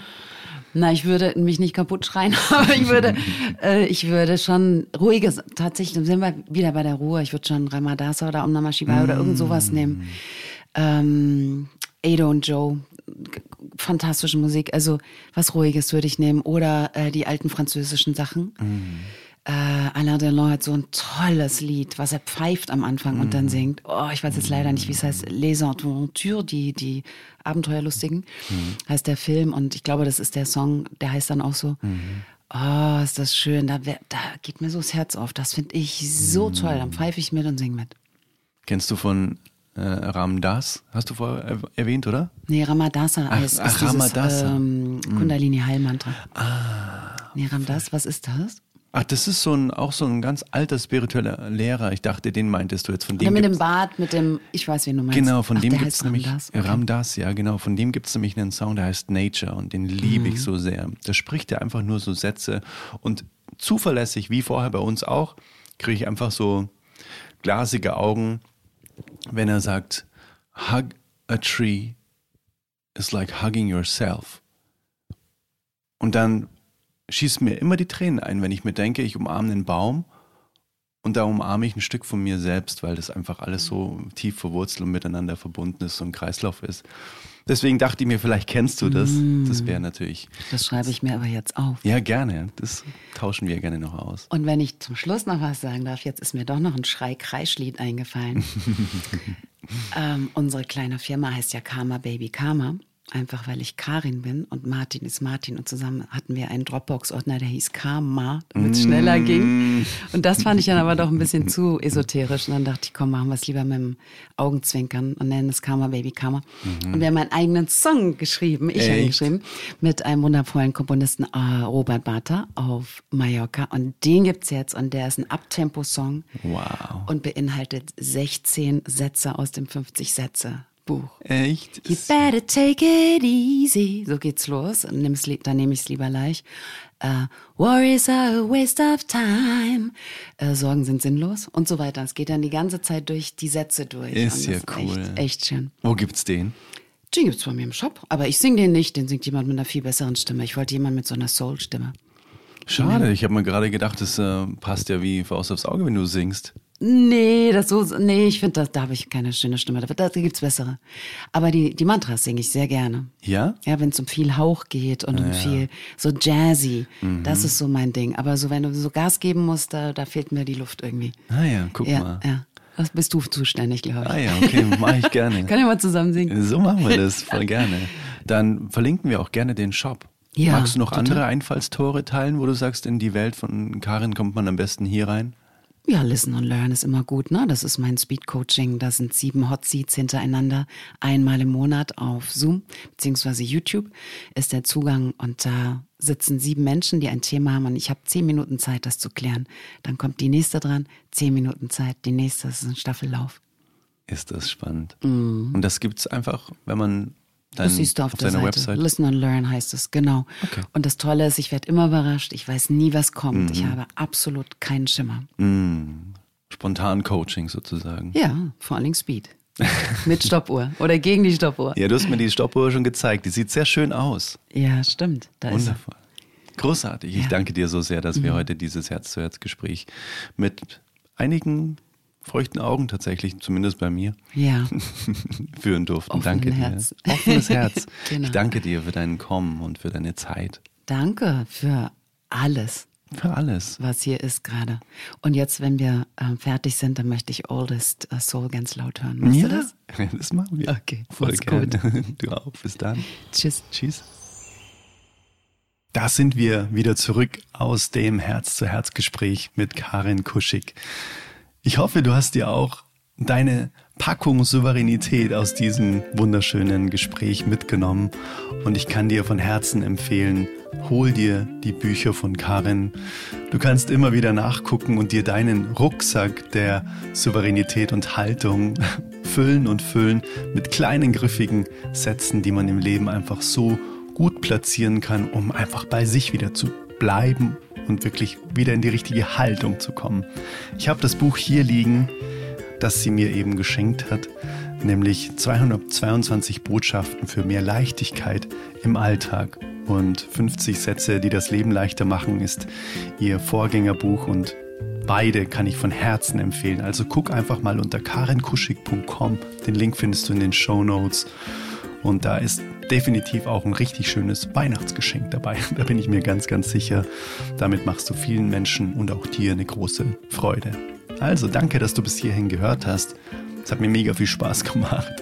B: Na, ich würde mich nicht kaputt schreien, aber ich würde, äh, ich würde schon ruhiges, tatsächlich, sind wir wieder bei der Ruhe. Ich würde schon Ramadasa oder Om Namah Shivaya mm. oder irgend sowas nehmen. Ähm, Ado und Joe, fantastische Musik. Also was Ruhiges würde ich nehmen. Oder äh, die alten französischen Sachen. Mm. Äh, Alain Delon hat so ein tolles Lied, was er pfeift am Anfang mm. und dann singt. Oh, ich weiß jetzt leider nicht, wie es heißt. Les Aventures, die, die Abenteuerlustigen, mm. heißt der Film. Und ich glaube, das ist der Song, der heißt dann auch so. Mm. Oh, ist das schön. Da, da geht mir so das Herz auf. Das finde ich so toll. Dann pfeife ich mit und singe mit.
A: Kennst du von äh, Ramdas, hast du vorher erwähnt, oder?
B: Nee, Ramadasa ach, ist, ach, dieses ähm, Kundalini Heilmantra. Ah. Nee, Ramdas, was ist das?
A: Ach, das ist so ein, auch so ein ganz alter spiritueller Lehrer. Ich dachte, den meintest du jetzt von dem.
B: Oder mit dem Bart, mit dem, ich weiß, wen du meinst.
A: Genau, von Ach, dem gibt es nämlich. Ramdas, okay. Ramdas, ja, genau. Von dem gibt es nämlich einen Song, der heißt Nature und den liebe mhm. ich so sehr. Da spricht er einfach nur so Sätze und zuverlässig, wie vorher bei uns auch, kriege ich einfach so glasige Augen, wenn er sagt, Hug a tree is like hugging yourself. Und dann schießt mir immer die Tränen ein, wenn ich mir denke, ich umarme einen Baum und da umarme ich ein Stück von mir selbst, weil das einfach alles so tief verwurzelt und miteinander verbunden ist, so ein Kreislauf ist. Deswegen dachte ich mir, vielleicht kennst du das. Das wäre natürlich.
B: Das schreibe ich mir aber jetzt auf.
A: Ja, gerne. Das tauschen wir gerne noch aus.
B: Und wenn ich zum Schluss noch was sagen darf, jetzt ist mir doch noch ein Schrei-Kreischlied eingefallen. ähm, unsere kleine Firma heißt ja Karma Baby Karma. Einfach weil ich Karin bin und Martin ist Martin und zusammen hatten wir einen Dropbox-Ordner, der hieß Karma, damit es schneller ging. Und das fand ich dann aber doch ein bisschen zu esoterisch. Und dann dachte ich, komm, machen wir es lieber mit dem Augenzwinkern und nennen es Karma Baby Karma. Mhm. Und wir haben einen eigenen Song geschrieben, ich habe ihn geschrieben, mit einem wundervollen Komponisten äh, Robert Barter auf Mallorca. Und den gibt's jetzt und der ist ein Abtempo-Song.
A: Wow.
B: Und beinhaltet 16 Sätze aus dem 50 Sätze Buch.
A: Echt?
B: You better take it easy. So geht's los. Nimm's, dann nehme ich es lieber leicht. Uh, worries are a waste of time. Uh, Sorgen sind sinnlos und so weiter. Es geht dann die ganze Zeit durch die Sätze durch.
A: Ist ja cool.
B: Echt, echt, schön.
A: Wo gibt's den?
B: Den gibt's bei mir im Shop. Aber ich singe den nicht. Den singt jemand mit einer viel besseren Stimme. Ich wollte jemand mit so einer Soul-Stimme.
A: Schade. Ich habe mir gerade gedacht, das äh, passt ja wie Faust aufs Auge, wenn du singst.
B: Nee, das so, nee, ich finde, da habe ich keine schöne Stimme. Da, da gibt's bessere. Aber die, die Mantras singe ich sehr gerne.
A: Ja?
B: Ja, wenn es um viel Hauch geht und um ja. viel so jazzy. Mhm. Das ist so mein Ding. Aber so, wenn du so Gas geben musst, da, da fehlt mir die Luft irgendwie.
A: Ah ja, guck
B: ja,
A: mal.
B: Ja. Das bist du zuständig, glaube ich.
A: Ah ja, okay, mache ich gerne.
B: Kann ja mal zusammen singen.
A: So machen wir das, voll gerne. Dann verlinken wir auch gerne den Shop. Ja, Magst du noch total. andere Einfallstore teilen, wo du sagst, in die Welt von Karin kommt man am besten hier rein?
B: Ja, Listen und Learn ist immer gut, ne? Das ist mein Speed Coaching. Da sind sieben Hot Seats hintereinander, einmal im Monat auf Zoom beziehungsweise YouTube ist der Zugang und da sitzen sieben Menschen, die ein Thema haben und ich habe zehn Minuten Zeit, das zu klären. Dann kommt die nächste dran, zehn Minuten Zeit, die nächste das ist ein Staffellauf.
A: Ist das spannend. Mm. Und das gibt's einfach, wenn man
B: Dein, das siehst du auf, auf der Seite. Website? Listen and Learn heißt es, genau. Okay. Und das Tolle ist, ich werde immer überrascht. Ich weiß nie, was kommt. Mhm. Ich habe absolut keinen Schimmer.
A: Mhm. Spontan Coaching sozusagen.
B: Ja, vor allen Dingen Speed. Mit Stoppuhr oder gegen die Stoppuhr.
A: Ja, du hast mir die Stoppuhr schon gezeigt. Die sieht sehr schön aus.
B: Ja, stimmt.
A: Da Wundervoll. Großartig. Ja. Ich danke dir so sehr, dass wir mhm. heute dieses Herz-zu-Herz-Gespräch mit einigen feuchten Augen tatsächlich, zumindest bei mir,
B: ja.
A: führen durften. Offenen danke Herz. dir. Offenes Herz. genau. Ich danke dir für dein Kommen und für deine Zeit.
B: Danke für alles.
A: Für alles.
B: Was hier ist gerade. Und jetzt, wenn wir äh, fertig sind, dann möchte ich Oldest uh, Soul ganz laut hören. Machst
A: ja,
B: du das?
A: das machen wir.
B: Okay,
A: voll. Gut. Du auch. Bis dann.
B: Tschüss.
A: Tschüss. Da sind wir wieder zurück aus dem Herz-zu-Herz-Gespräch mit Karin Kuschig. Ich hoffe, du hast dir auch deine Packung Souveränität aus diesem wunderschönen Gespräch mitgenommen. Und ich kann dir von Herzen empfehlen, hol dir die Bücher von Karin. Du kannst immer wieder nachgucken und dir deinen Rucksack der Souveränität und Haltung füllen und füllen mit kleinen griffigen Sätzen, die man im Leben einfach so gut platzieren kann, um einfach bei sich wieder zu bleiben und wirklich wieder in die richtige Haltung zu kommen. Ich habe das Buch hier liegen, das sie mir eben geschenkt hat, nämlich 222 Botschaften für mehr Leichtigkeit im Alltag. und 50 Sätze, die das Leben leichter machen, ist ihr Vorgängerbuch und beide kann ich von Herzen empfehlen. Also guck einfach mal unter karenkuschig.com. Den Link findest du in den Show Notes. Und da ist definitiv auch ein richtig schönes Weihnachtsgeschenk dabei. Da bin ich mir ganz, ganz sicher. Damit machst du vielen Menschen und auch dir eine große Freude. Also danke, dass du bis hierhin gehört hast. Es hat mir mega viel Spaß gemacht.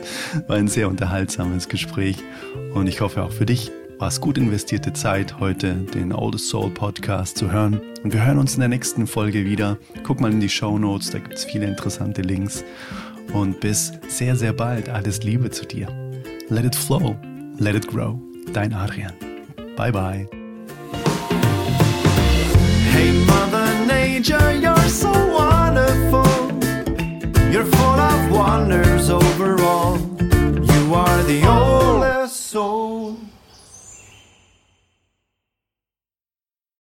A: War ein sehr unterhaltsames Gespräch. Und ich hoffe auch für dich war es gut investierte Zeit, heute den Oldest Soul Podcast zu hören. Und wir hören uns in der nächsten Folge wieder. Guck mal in die Show Notes, da gibt es viele interessante Links. Und bis sehr, sehr bald. Alles Liebe zu dir. Let it flow, let it grow. Dein Adrian. Bye bye.
C: Hey Mother Nature, you're so wonderful. You're full of wonders overall. You are the only